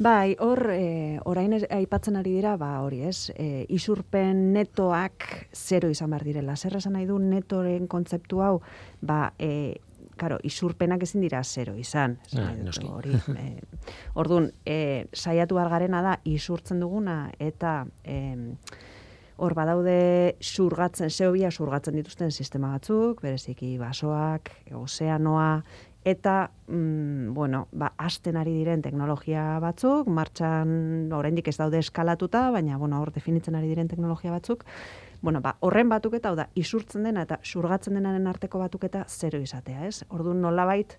Bai, hor, e, orain aipatzen ari dira, ba, hori ez, e, isurpen netoak zero izan behar direla. Zer esan nahi du netoren kontzeptu hau, ba, e, karo, isurpenak ezin dira zero izan. Ah. Hori, e, <laughs> orduan, e, saiatu gargarena da, isurtzen duguna, eta... E, Hor badaude surgatzen, zeobia surgatzen dituzten sistema batzuk, bereziki basoak, ozeanoa, eta, mm, bueno, ba, asten ari diren teknologia batzuk, martxan oraindik ez daude eskalatuta, baina, bueno, hor definitzen ari diren teknologia batzuk, bueno, ba, horren batuketa, hau da, isurtzen dena eta surgatzen denaren arteko batuketa zero izatea, ez? Orduan nolabait,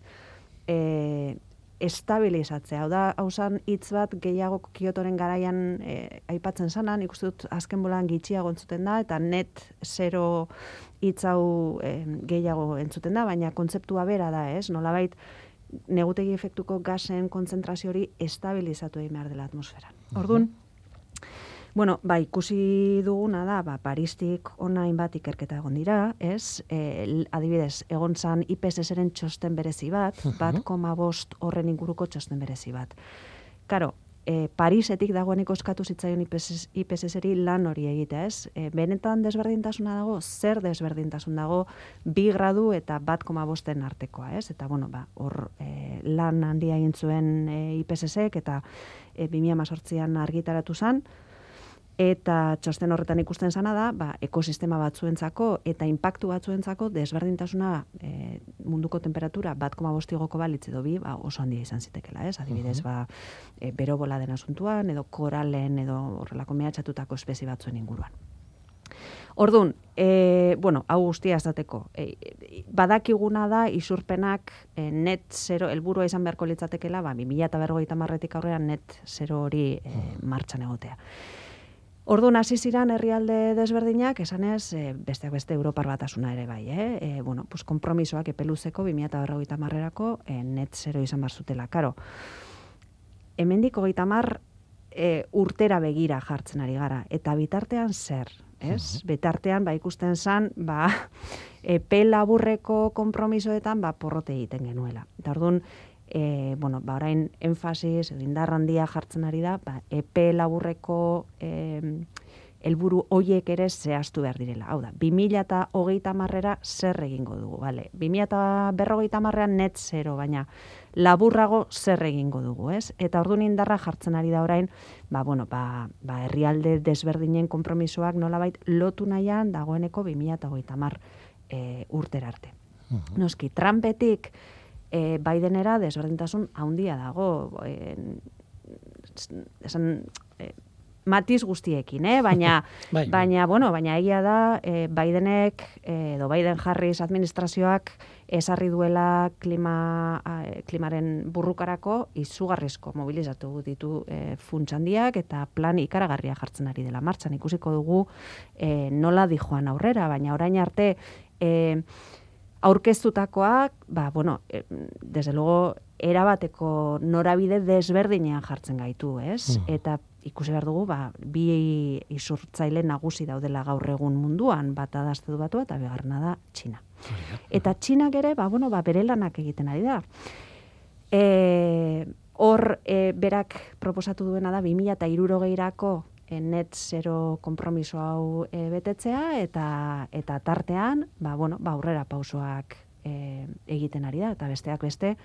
e, estabilizatzea. Hau da, hausan hitz bat gehiago Kyotoren garaian e, aipatzen sana, nik uste dut azken bolan gitxiago entzuten da, eta net zero hitz hau e, gehiago entzuten da, baina kontzeptua bera da, ez? Nolabait, negutegi efektuko gasen kontzentrazio hori estabilizatu egin behar dela atmosferan. Orduan, Bueno, ba, ikusi duguna da, ba, Paristik ona hainbat ikerketa egon dira, ez? E, adibidez, egon zan IPSS-eren txosten berezi bat, bat koma bost horren inguruko txosten berezi bat. Karo, e, Parisetik dagoeneko eskatu zitzaion IPSS, IPSS-eri lan hori egitea, ez? E, benetan desberdintasuna dago, zer desberdintasun dago, bi gradu eta bat koma bosten artekoa, ez? Eta, bueno, ba, hor e, lan handia egin zuen e, IPSS-ek eta e, 2018an argitaratu zan, eta txosten horretan ikusten zana da, ba, ekosistema batzuentzako eta inpaktu batzuentzako desberdintasuna e, munduko temperatura bat koma bostigoko balitz edo bi, ba, oso handia izan zitekela, ez? Adibidez, ba, e, bero bola den asuntuan, edo koralen, edo horrelako mehatxatutako espezie batzuen inguruan. Orduan, e, bueno, hau guztia esateko, e, e, badakiguna da isurpenak e, net zero, helburua izan beharko litzatekela, ba, 2000 eta berrogeita marretik aurrera net zero hori e, martxan egotea. Orduan hasi ziran herrialde desberdinak, esanez, e, besteak beste Europar batasuna ere bai, eh? E, bueno, pues kompromisoak epeluzeko 2050 marrerako e, net zero izan bar zutela. Karo, hemendik hogeita mar e, urtera begira jartzen ari gara. Eta bitartean zer, ez? Bitartean, ba, ikusten zan, ba, <laughs> epe laburreko kompromisoetan, ba, porrote egiten genuela. Eta orduan, e, bueno, ba, orain enfasis, edo indar handia jartzen ari da, ba, epe laburreko e, helburu hoiek ere zehaztu behar direla. Hau da, 2000 eta hogeita marrera zer egingo dugu, bale? 2000 eta berrogeita marrean net zero, baina laburrago zer egingo dugu, ez? Eta orduan indarra jartzen ari da orain, ba, bueno, ba, ba herrialde desberdinen konpromisoak nolabait lotu nahian dagoeneko 2000 eta hogeita mar e, urtera arte. Noski, Trumpetik e, Bidenera desberdintasun handia dago. E, esan, e, matiz guztiekin, eh? baina, <laughs> Bai, bai. baina, bueno, baina egia da, e, Bidenek, e, edo Biden Harris administrazioak esarri duela klima, a, e, klimaren burrukarako izugarrizko mobilizatu ditu e, funtsandiak eta plan ikaragarria jartzen ari dela martxan. Ikusiko dugu e, nola dijoan aurrera, baina orain arte e, aurkeztutakoak, ba, bueno, e, desde luego, erabateko norabide desberdinean jartzen gaitu, ez? Mhm. Eta ikusi behar dugu, ba, bi isurtzaile nagusi daudela gaur egun munduan, bata da Estatu Batua eta bigarrena da Txina. Eta Txinak ere, ba, bueno, ba, bere lanak egiten ari da. E, hor, e, berak proposatu duena da, 2000 eta irurogeirako e, net zero kompromiso hau e, betetzea eta eta tartean, ba bueno, ba aurrera pausoak e, egiten ari da eta besteak beste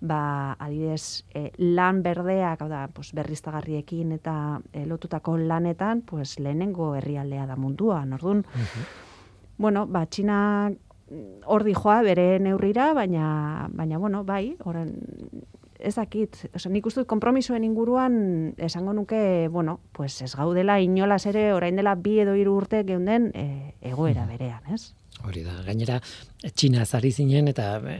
ba adibidez e, lan berdeak, hau da, pues berriztagarriekin eta e, lotutako lanetan, pues lehenengo herrialdea da mundua. Ordun, bueno, ba China hor joa bere neurrira, baina baina bueno, bai, orain ez dakit, oza, nik uste kompromisoen inguruan esango nuke, bueno, pues ez gaudela inolaz ere orain dela bi edo hiru urte geunden e, egoera berean, ez? Hori da, gainera, Txina zari zinen, eta e,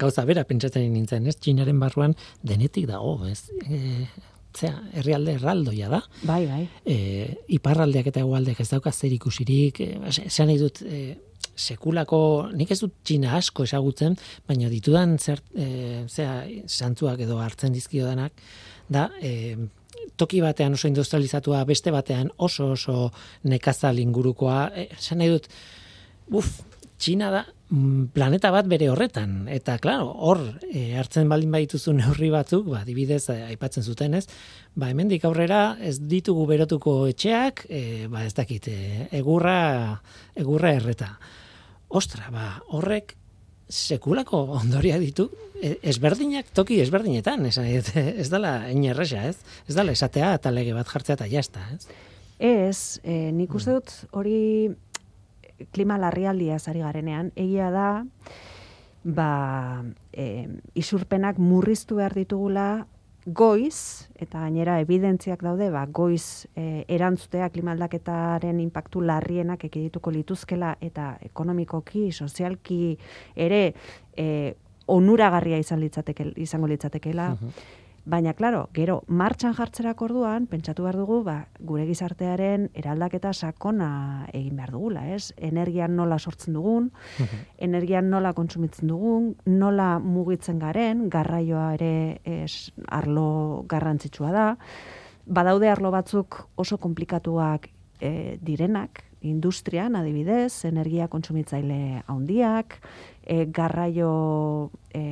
gauza bera pentsatzen nintzen, ez? Txinaren barruan denetik dago, ez? E, zera, herrialde erraldoia da. Bai, bai. E, iparraldeak eta egualdeak ez dauka zer ikusirik, e, zean nahi dut, e, sekulako, nik ez dut txina asko esagutzen, baina ditudan zer, e, zera, santzuak edo hartzen dizkio danak, da, e, toki batean oso industrializatua, beste batean oso oso nekazal ingurukoa, e, nahi dut, uf, txina da, mm, planeta bat bere horretan, eta claro, hor e, hartzen baldin badituzu neurri batzuk, ba, dibidez e, aipatzen zuten ez, ba, hemendik aurrera ez ditugu berotuko etxeak, e, ba, ez dakit, e, egurra, egurra erreta ostra, ba, horrek sekulako ondoria ditu, e, ezberdinak toki ezberdinetan, ez, <laughs> ez dala inerresa, ez? Ez dala esatea eta lege bat jartzea eta jazta, ez? Ez, e, nik uste dut hori klima larrialdia zari garenean, egia da, ba, e, isurpenak murriztu behar ditugula goiz, eta gainera evidentziak daude, ba, goiz e, erantzutea klimaldaketaren impactu larrienak ekidituko lituzkela eta ekonomikoki, sozialki ere e, onuragarria izan litzateke, izango litzatekela. Baina, klaro, gero, martxan jartzerak orduan, pentsatu behar dugu, ba, gure gizartearen eraldaketa sakona egin behar dugula, ez? Energian nola sortzen dugun, energian nola kontsumitzen dugun, nola mugitzen garen, garraioa ere ez, arlo garrantzitsua da. Badaude arlo batzuk oso komplikatuak e, direnak, industrian, adibidez, energia kontsumitzaile handiak, e, garraio e,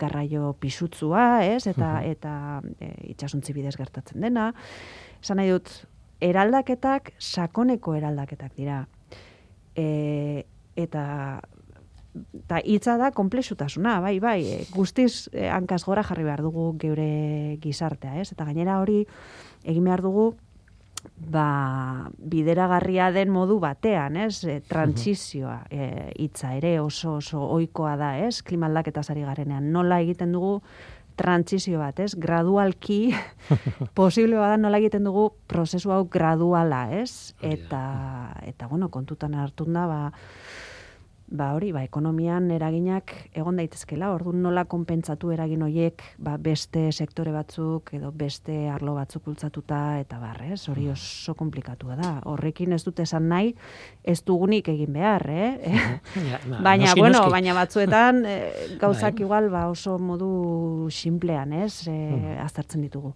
garraio pisutzua, ez? Eta eta e, itsasuntzi bidez gertatzen dena. Esan nahi dut eraldaketak sakoneko eraldaketak dira. E, eta ta hitza da konplexutasuna, bai, bai, e, guztiz e, hankaz gora jarri behar dugu geure gizartea, ez? Eta gainera hori egin behar dugu ba, bideragarria den modu batean, ez? E, transizioa e, ere oso oso ohikoa da, ez? Klimaldaketa sari garenean nola egiten dugu transizio bat, ez? Gradualki <laughs> posible bada nola egiten dugu prozesu hau graduala, ez? Eta eta bueno, kontutan hartunda ba ba hori, ba, ekonomian eraginak egon daitezkela, ordu nola konpentsatu eragin hoiek ba, beste sektore batzuk edo beste arlo batzuk bultzatuta eta barrez, hori mm. oso komplikatua da. Horrekin ez dute esan nahi, ez dugunik egin behar, eh? <laughs> Ja, <laughs> baina, bueno, baina batzuetan eh, <laughs> gauzak igual ba, oso modu simplean, ez? Eh, aztertzen ditugu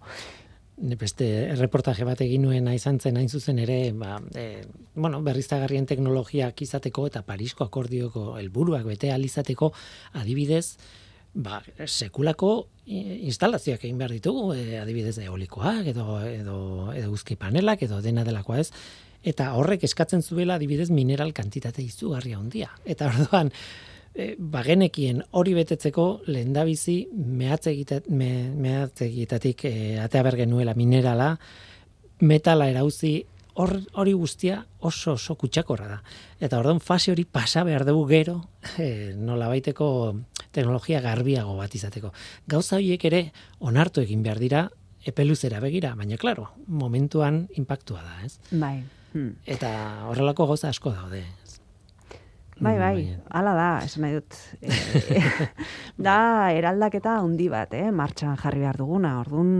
beste reportaje bat egin nuen izan zen hain zuzen ere, ba, e, bueno, berriztagarrien teknologiak izateko eta Parisko akordioko helburuak bete alizateko adibidez, ba, sekulako instalazioak egin behar ditugu, e, adibidez eolikoak edo, edo, edo uzki panelak edo dena delakoa ez, eta horrek eskatzen zuela adibidez mineral kantitate izugarria handia. Eta orduan, e, bagenekien hori betetzeko lehendabizi mehatzegitatik me, mehatzegitatik e, atea bergenuela minerala, metala erauzi, hori guztia oso oso kutsakorra da. Eta orduan fase hori pasa behar dugu gero, e, nola baiteko teknologia garbiago bat izateko. Gauza horiek ere onartu egin behar dira, epeluzera begira, baina klaro, momentuan impactua da, ez? Bai. Hmm. Eta horrelako gauza asko daude. Bai, bai, hala da, esan nahi dut. E, <laughs> da, eraldaketa handi bat, eh, martxan jarri behar duguna. Orduan,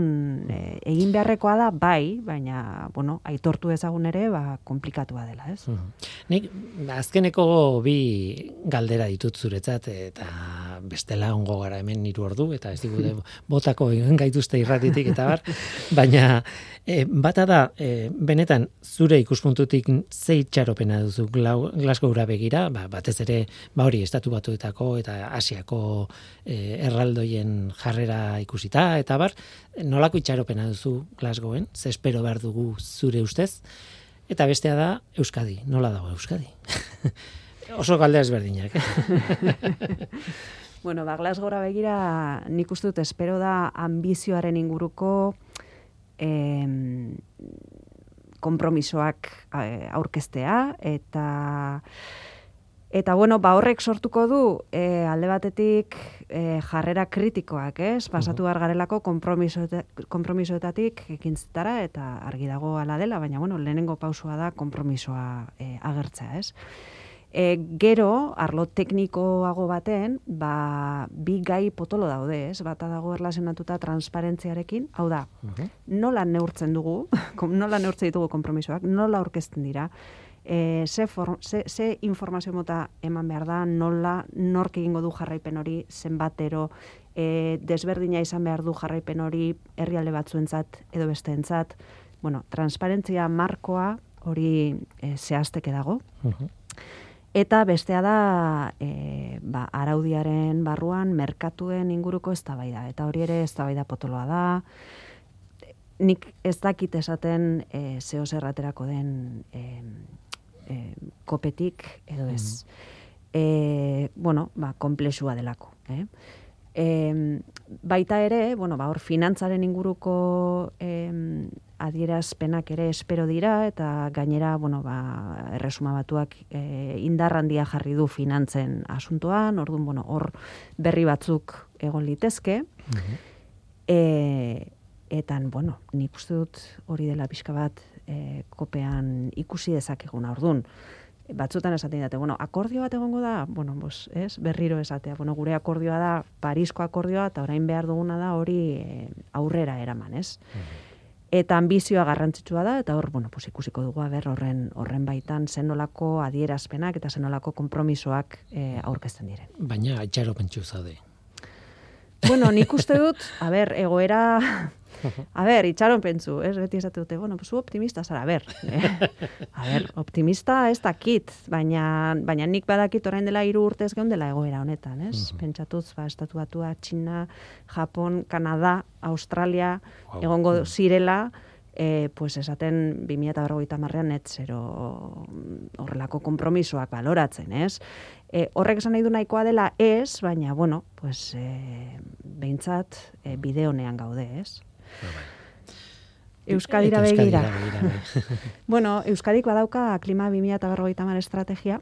e, egin beharrekoa da, bai, baina, bueno, aitortu ezagun ere, ba, komplikatua dela, ez? Nik, azkeneko bi galdera ditut zuretzat, eta bestela ongo gara hemen hiru ordu eta ez digute botako gaituzte irratitik eta bar, <laughs> baina e, bata da e, benetan zure ikuspuntutik ze itxaropena duzu Glasgowra begira, ba, batez ere ba hori estatu batuetako eta Asiako e, erraldoien jarrera ikusita eta bar, nolako itxaropena duzu Glasgowen, ze espero behar dugu zure ustez, eta bestea da Euskadi, nola dago Euskadi? <laughs> Oso galde ezberdinak. Eh? <laughs> bueno, ba, Glasgowra begira, nik uste dut espero da ambizioaren inguruko em, kompromisoak eh, aurkeztea, eta Eta bueno, ba horrek sortuko du e, alde batetik e, jarrera kritikoak, ez? Pasatu behar garelako kompromisoetatik ekintzetara eta argi dago ala dela, baina bueno, lehenengo pausua da kompromisoa e, agertzea, ez? E, gero, arlo teknikoago baten, ba, bi gai potolo daude, ez? Bata dago erlazionatuta transparentziarekin, hau da, nola neurtzen dugu, <laughs> nola neurtzen ditugu kompromisoak, nola orkesten dira, e, ze, for, ze, ze informazio mota eman behar da, nola, nork egingo du jarraipen hori, zenbatero, e, desberdina izan behar du jarraipen hori herrialde batzuentzat edo besteentzat. Bueno, transparentzia markoa hori e, zehazteke dago. Eta bestea da e, ba, araudiaren barruan merkatuen inguruko eztabaida eta hori ere eztabaida potoloa da. Nik ez dakit esaten e, zeo zerraterako den e, e, kopetik edo ez. Mm bueno, ba, komplexua delako. Eh? E, baita ere, bueno, ba, hor finantzaren inguruko e, adierazpenak ere espero dira, eta gainera, bueno, ba, erresuma batuak e, indarrandia jarri du finantzen asuntoan, orduan, bueno, hor berri batzuk egon litezke. Mm etan, bueno, nik uste dut hori dela pixka bat e, kopean ikusi dezakeguna. Ordun batzutan esaten dute, bueno, akordio bat egongo da, bueno, bos, ez, berriro esatea, bueno, gure akordioa da, Parisko akordioa, eta orain behar duguna da hori e, aurrera eraman, ez? Mhm. Eta ambizioa garrantzitsua da, eta hor, bueno, pues ikusiko dugu ber horren horren baitan zenolako adierazpenak eta zenolako kompromisoak e, aurkezten diren. Baina, itxaro pentsu zaude. Bueno, nik uste dut, a ber, egoera A ber, itxaron pentsu, ez? Beti esate dute, bueno, zu optimista zara, a ber. Eh? <laughs> A ber, optimista ez dakit, baina, baina nik badakit orain dela hiru urtez geun dela egoera honetan, ez? Pentsatuz, ba, estatu batua, China, Japon, Kanada, Australia, egongo zirela, e, pues esaten 2008 marrean netzero horrelako kompromisoak baloratzen, ez? E, horrek esan nahi du nahikoa dela ez, baina, bueno, pues, e, behintzat e, bideonean gaude, ez? Euskadira begira. Bai. <laughs> bueno, Euskadik badauka klima 2050 mar estrategia,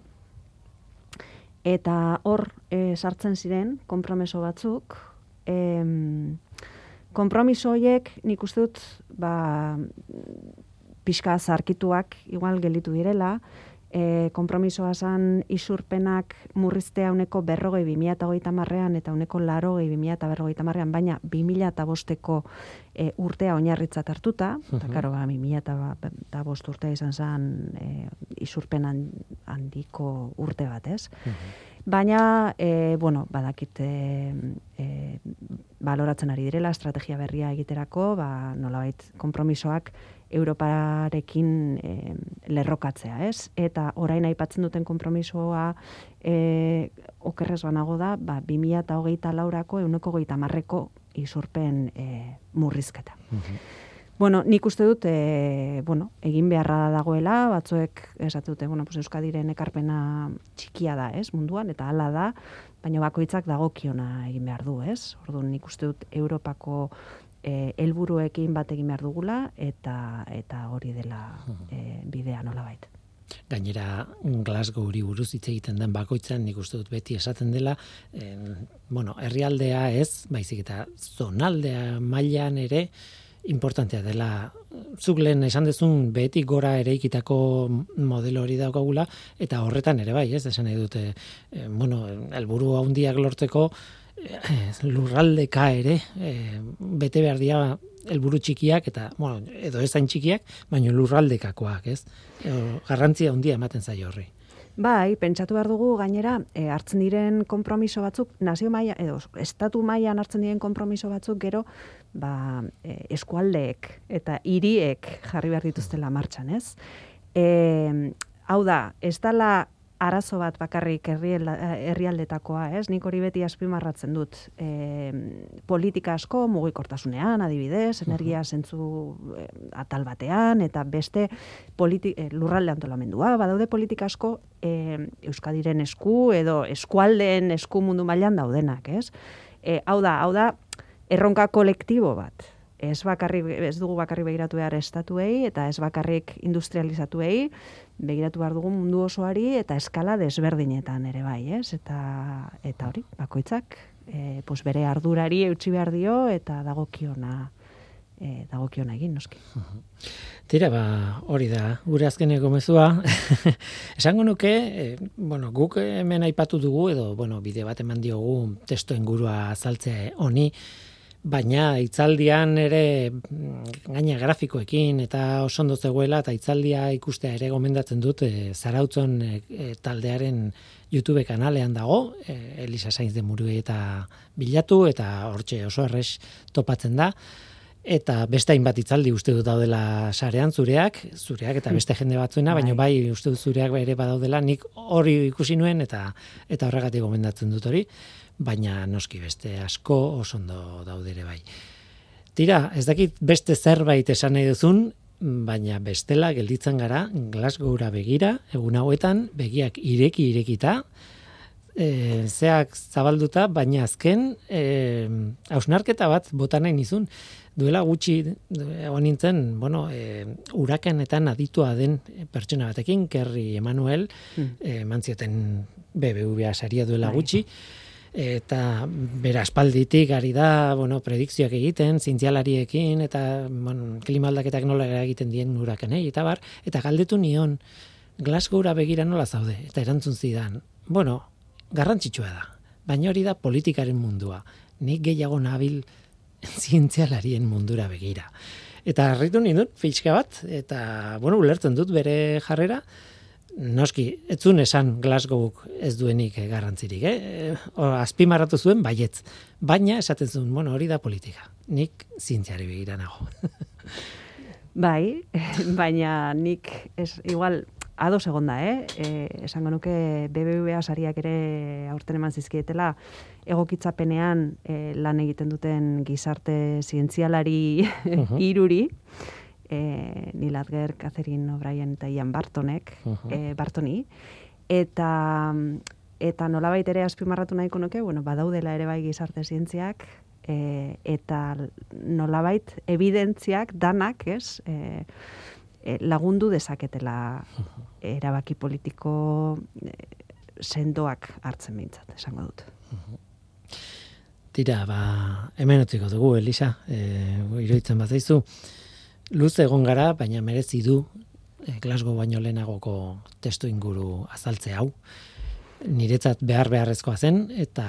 eta hor e, sartzen ziren konpromeso batzuk, em, konpromiso horiek nik uste dut ba, pixka zarkituak igual gelitu direla, e, kompromisoa zan isurpenak murriztea uneko berrogei bimila eta goita marrean eta uneko larogei bimila eta berrogeita marrean, baina bimila eta e, urtea oinarritzat hartuta, eta karo, ba, bimila eta bost urtea izan zen e, isurpen handiko urte bat, ez? Baina, e, bueno, badakit e, e, baloratzen ari direla, estrategia berria egiterako, ba, nolabait, kompromisoak Europarekin e, lerrokatzea, ez? Eta orain aipatzen duten konpromisoa e, okerrez banago da, ba, 2008 laurako euneko goita marreko izurpen e, murrizketa. Mhm. Bueno, nik uste dut, e, bueno, egin beharra dagoela, batzuek esatu dute, bueno, pues Euskadiren ekarpena txikia da, ez, munduan, eta hala da, baina bakoitzak dagokiona egin behar du, ez? Orduan, nik uste dut Europako e, elburuekin bat egin behar dugula eta eta hori dela e, bidea nolabait. Gainera Glasgow hori buruz hitz egiten den bakoitzan nik uste dut beti esaten dela, eh, bueno, herrialdea ez, baizik eta zonaldea mailan ere importantea dela zuk lehen esan dezun beti gora ere ikitako modelo hori daukagula eta horretan ere bai, ez, esan nahi dute, eh, bueno, helburu handiak lortzeko Eh, lurraldeka ere e, bete behar dira helburu txikiak eta bueno, edo ez zain txikiak, baina lurraldekakoak, ez? E, garrantzia handia ematen zaio horri. Bai, pentsatu behar dugu gainera, e, hartzen diren konpromiso batzuk, nazio maia, edo estatu mailan hartzen diren konpromiso batzuk gero, ba, e, eskualdeek eta hiriek jarri behar dituztela martxan, ez? E, hau da, ez dala arazo bat bakarrik herrialdetakoa, ez? Nik hori beti azpimarratzen dut. E, politika asko mugikortasunean, adibidez, energia zentzu e, atal batean eta beste politi, e, lurralde antolamendua, badaude politika asko e, Euskadiren esku edo eskualdeen esku mundu mailan daudenak, ez? E, hau da, hau da erronka kolektibo bat ez bakarrik ez dugu bakarrik begiratu behar estatuei eta ez bakarrik industrializatuei begiratu behar dugu mundu osoari eta eskala desberdinetan ere bai, ez? Eta eta hori, bakoitzak e, pues bere ardurari eutsi behar dio eta dagokiona e, dagokiona egin noski. <laughs> Tira, ba, hori da, gure azkeneko mezua. <laughs> Esango nuke, e, bueno, guk hemen aipatu dugu, edo, bueno, bide bat eman diogu testo ingurua azaltzea honi, baina itzaldian ere mm, gaina grafikoekin eta oso ondo zegoela eta itzaldia ikustea ere gomendatzen dut e, zarautzon e, taldearen YouTube kanalean dago, e, Elisa Sainz de Murue eta bilatu eta hortxe oso erres topatzen da eta beste hainbat itzaldi uste dut daudela sarean zureak, zureak eta beste jende batzuena, baina bai. bai uste dut zureak ere badaudela, nik hori ikusi nuen eta eta horregatik gomendatzen dut hori baina noski beste asko oso ondo daude ere bai. Tira, ez dakit beste zerbait esan nahi duzun, baina bestela gelditzen gara Glasgowra begira, egun hauetan begiak ireki irekita, e, zeak zabalduta, baina azken e, hausnarketa bat bota nahi nizun, duela gutxi egon nintzen, bueno, e, urakanetan aditua den pertsona batekin, Kerry Emanuel, mm. e, mantzioten BBVA saria duela bai. gutxi, eta bera espalditik ari da, bueno, predikzioak egiten, zintzialariekin, eta bueno, klimaldaketak nola egiten dien urakenei, eta bar, eta galdetu nion, Glasgowra begira nola zaude, eta erantzun zidan, bueno, garrantzitsua da, baina hori da politikaren mundua, nik gehiago nabil <laughs> zientzialarien mundura begira. Eta harritu nindun, fitxka bat, eta, bueno, ulertzen dut bere jarrera, noski, etzun esan Glasgow ez duenik eh, garrantzirik, eh? O, azpimarratu zuen baietz. Baina esaten zuen, bueno, hori da politika. Nik zintziari begira nago. <laughs> bai, <laughs> baina nik ez, igual, ados egonda, eh? E, esango nuke BBVA sariak ere aurten eman zizkietela egokitzapenean e, lan egiten duten gizarte zientzialari uh <laughs> iruri e, Neil Adger, Catherine O'Brien eta Ian Bartonek, uh -huh. Bartoni, eta eta nolabait ere azpimarratu nahiko nuke, bueno, badaudela ere bai gizarte zientziak, e, eta nolabait evidentziak danak, ez, e, lagundu dezaketela erabaki politiko sendoak hartzen mintzat, esango dut. Tira, ba, hemen utziko dugu, Elisa, e, iruditzen bat Luz egon gara, baina merezi du e, Glasgow baino lehenagoko testu inguru azaltze hau. Niretzat behar beharrezkoa zen, eta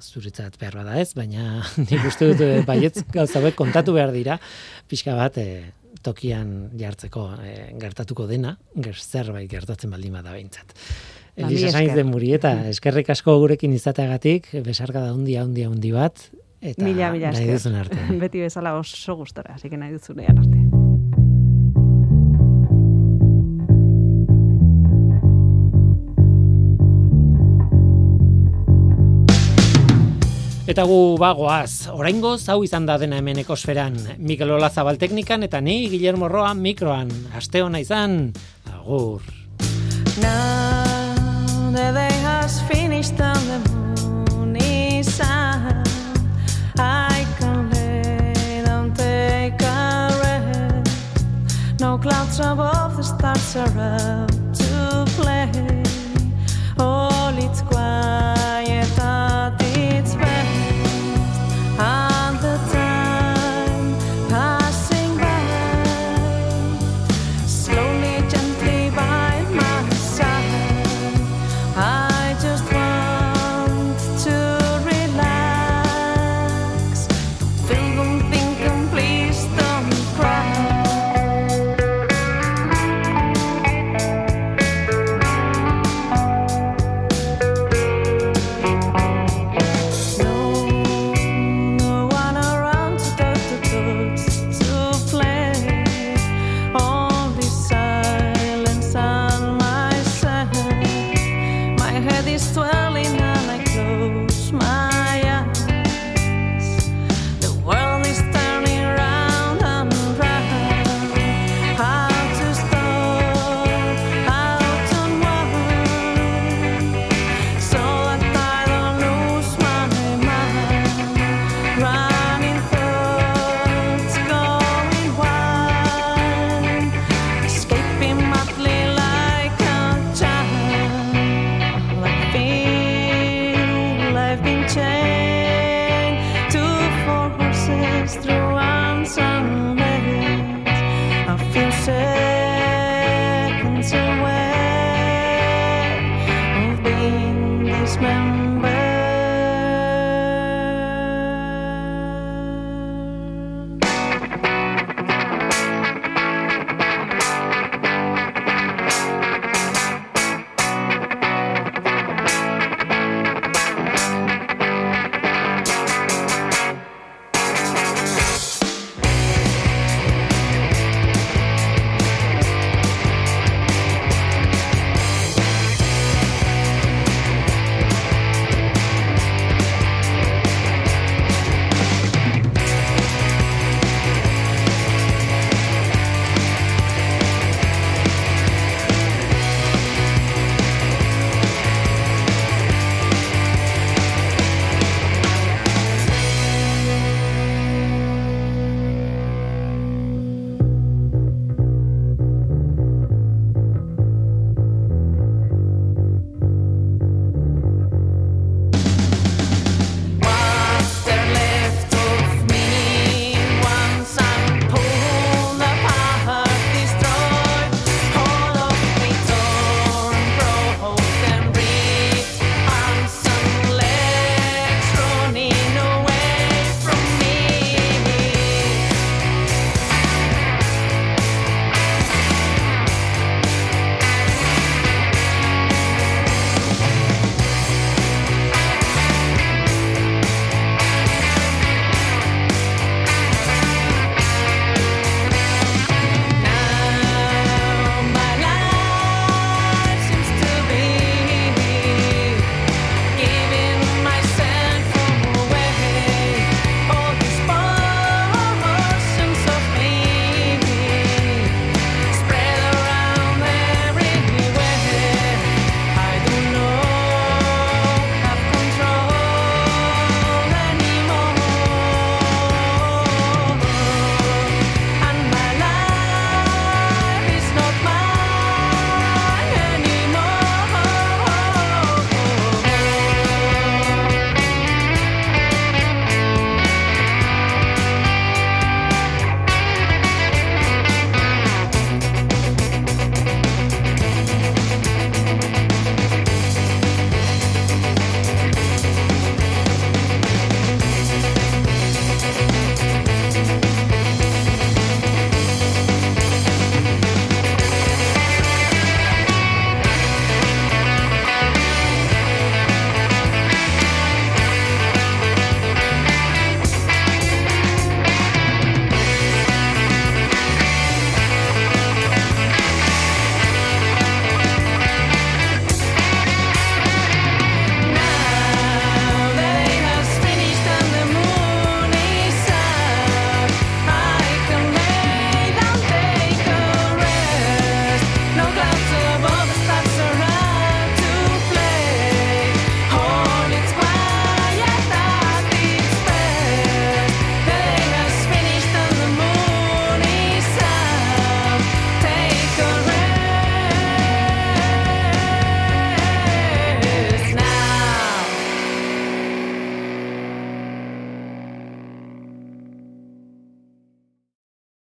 zuretzat behar bada ez, baina <laughs> nik uste dut eh, baietz gauzabek kontatu behar dira, pixka bat e, tokian jartzeko gertatuko dena, ger zerbait gertatzen baldin bada behintzat. Ba, Elisa Sainz de Murieta, eskerrik asko gurekin izateagatik, besarka da hundia, hundia, hundi bat, eta mila, mila nahi duzun arte. <laughs> Beti bezala oso gustora, así que nahi duzunean arte. Eta gu bagoaz, oraingo hau izan da dena hemen ekosferan. Mikel Olazabal teknikan eta ni Guillermo Roa mikroan. Aste hona izan, agur. Now sorrow.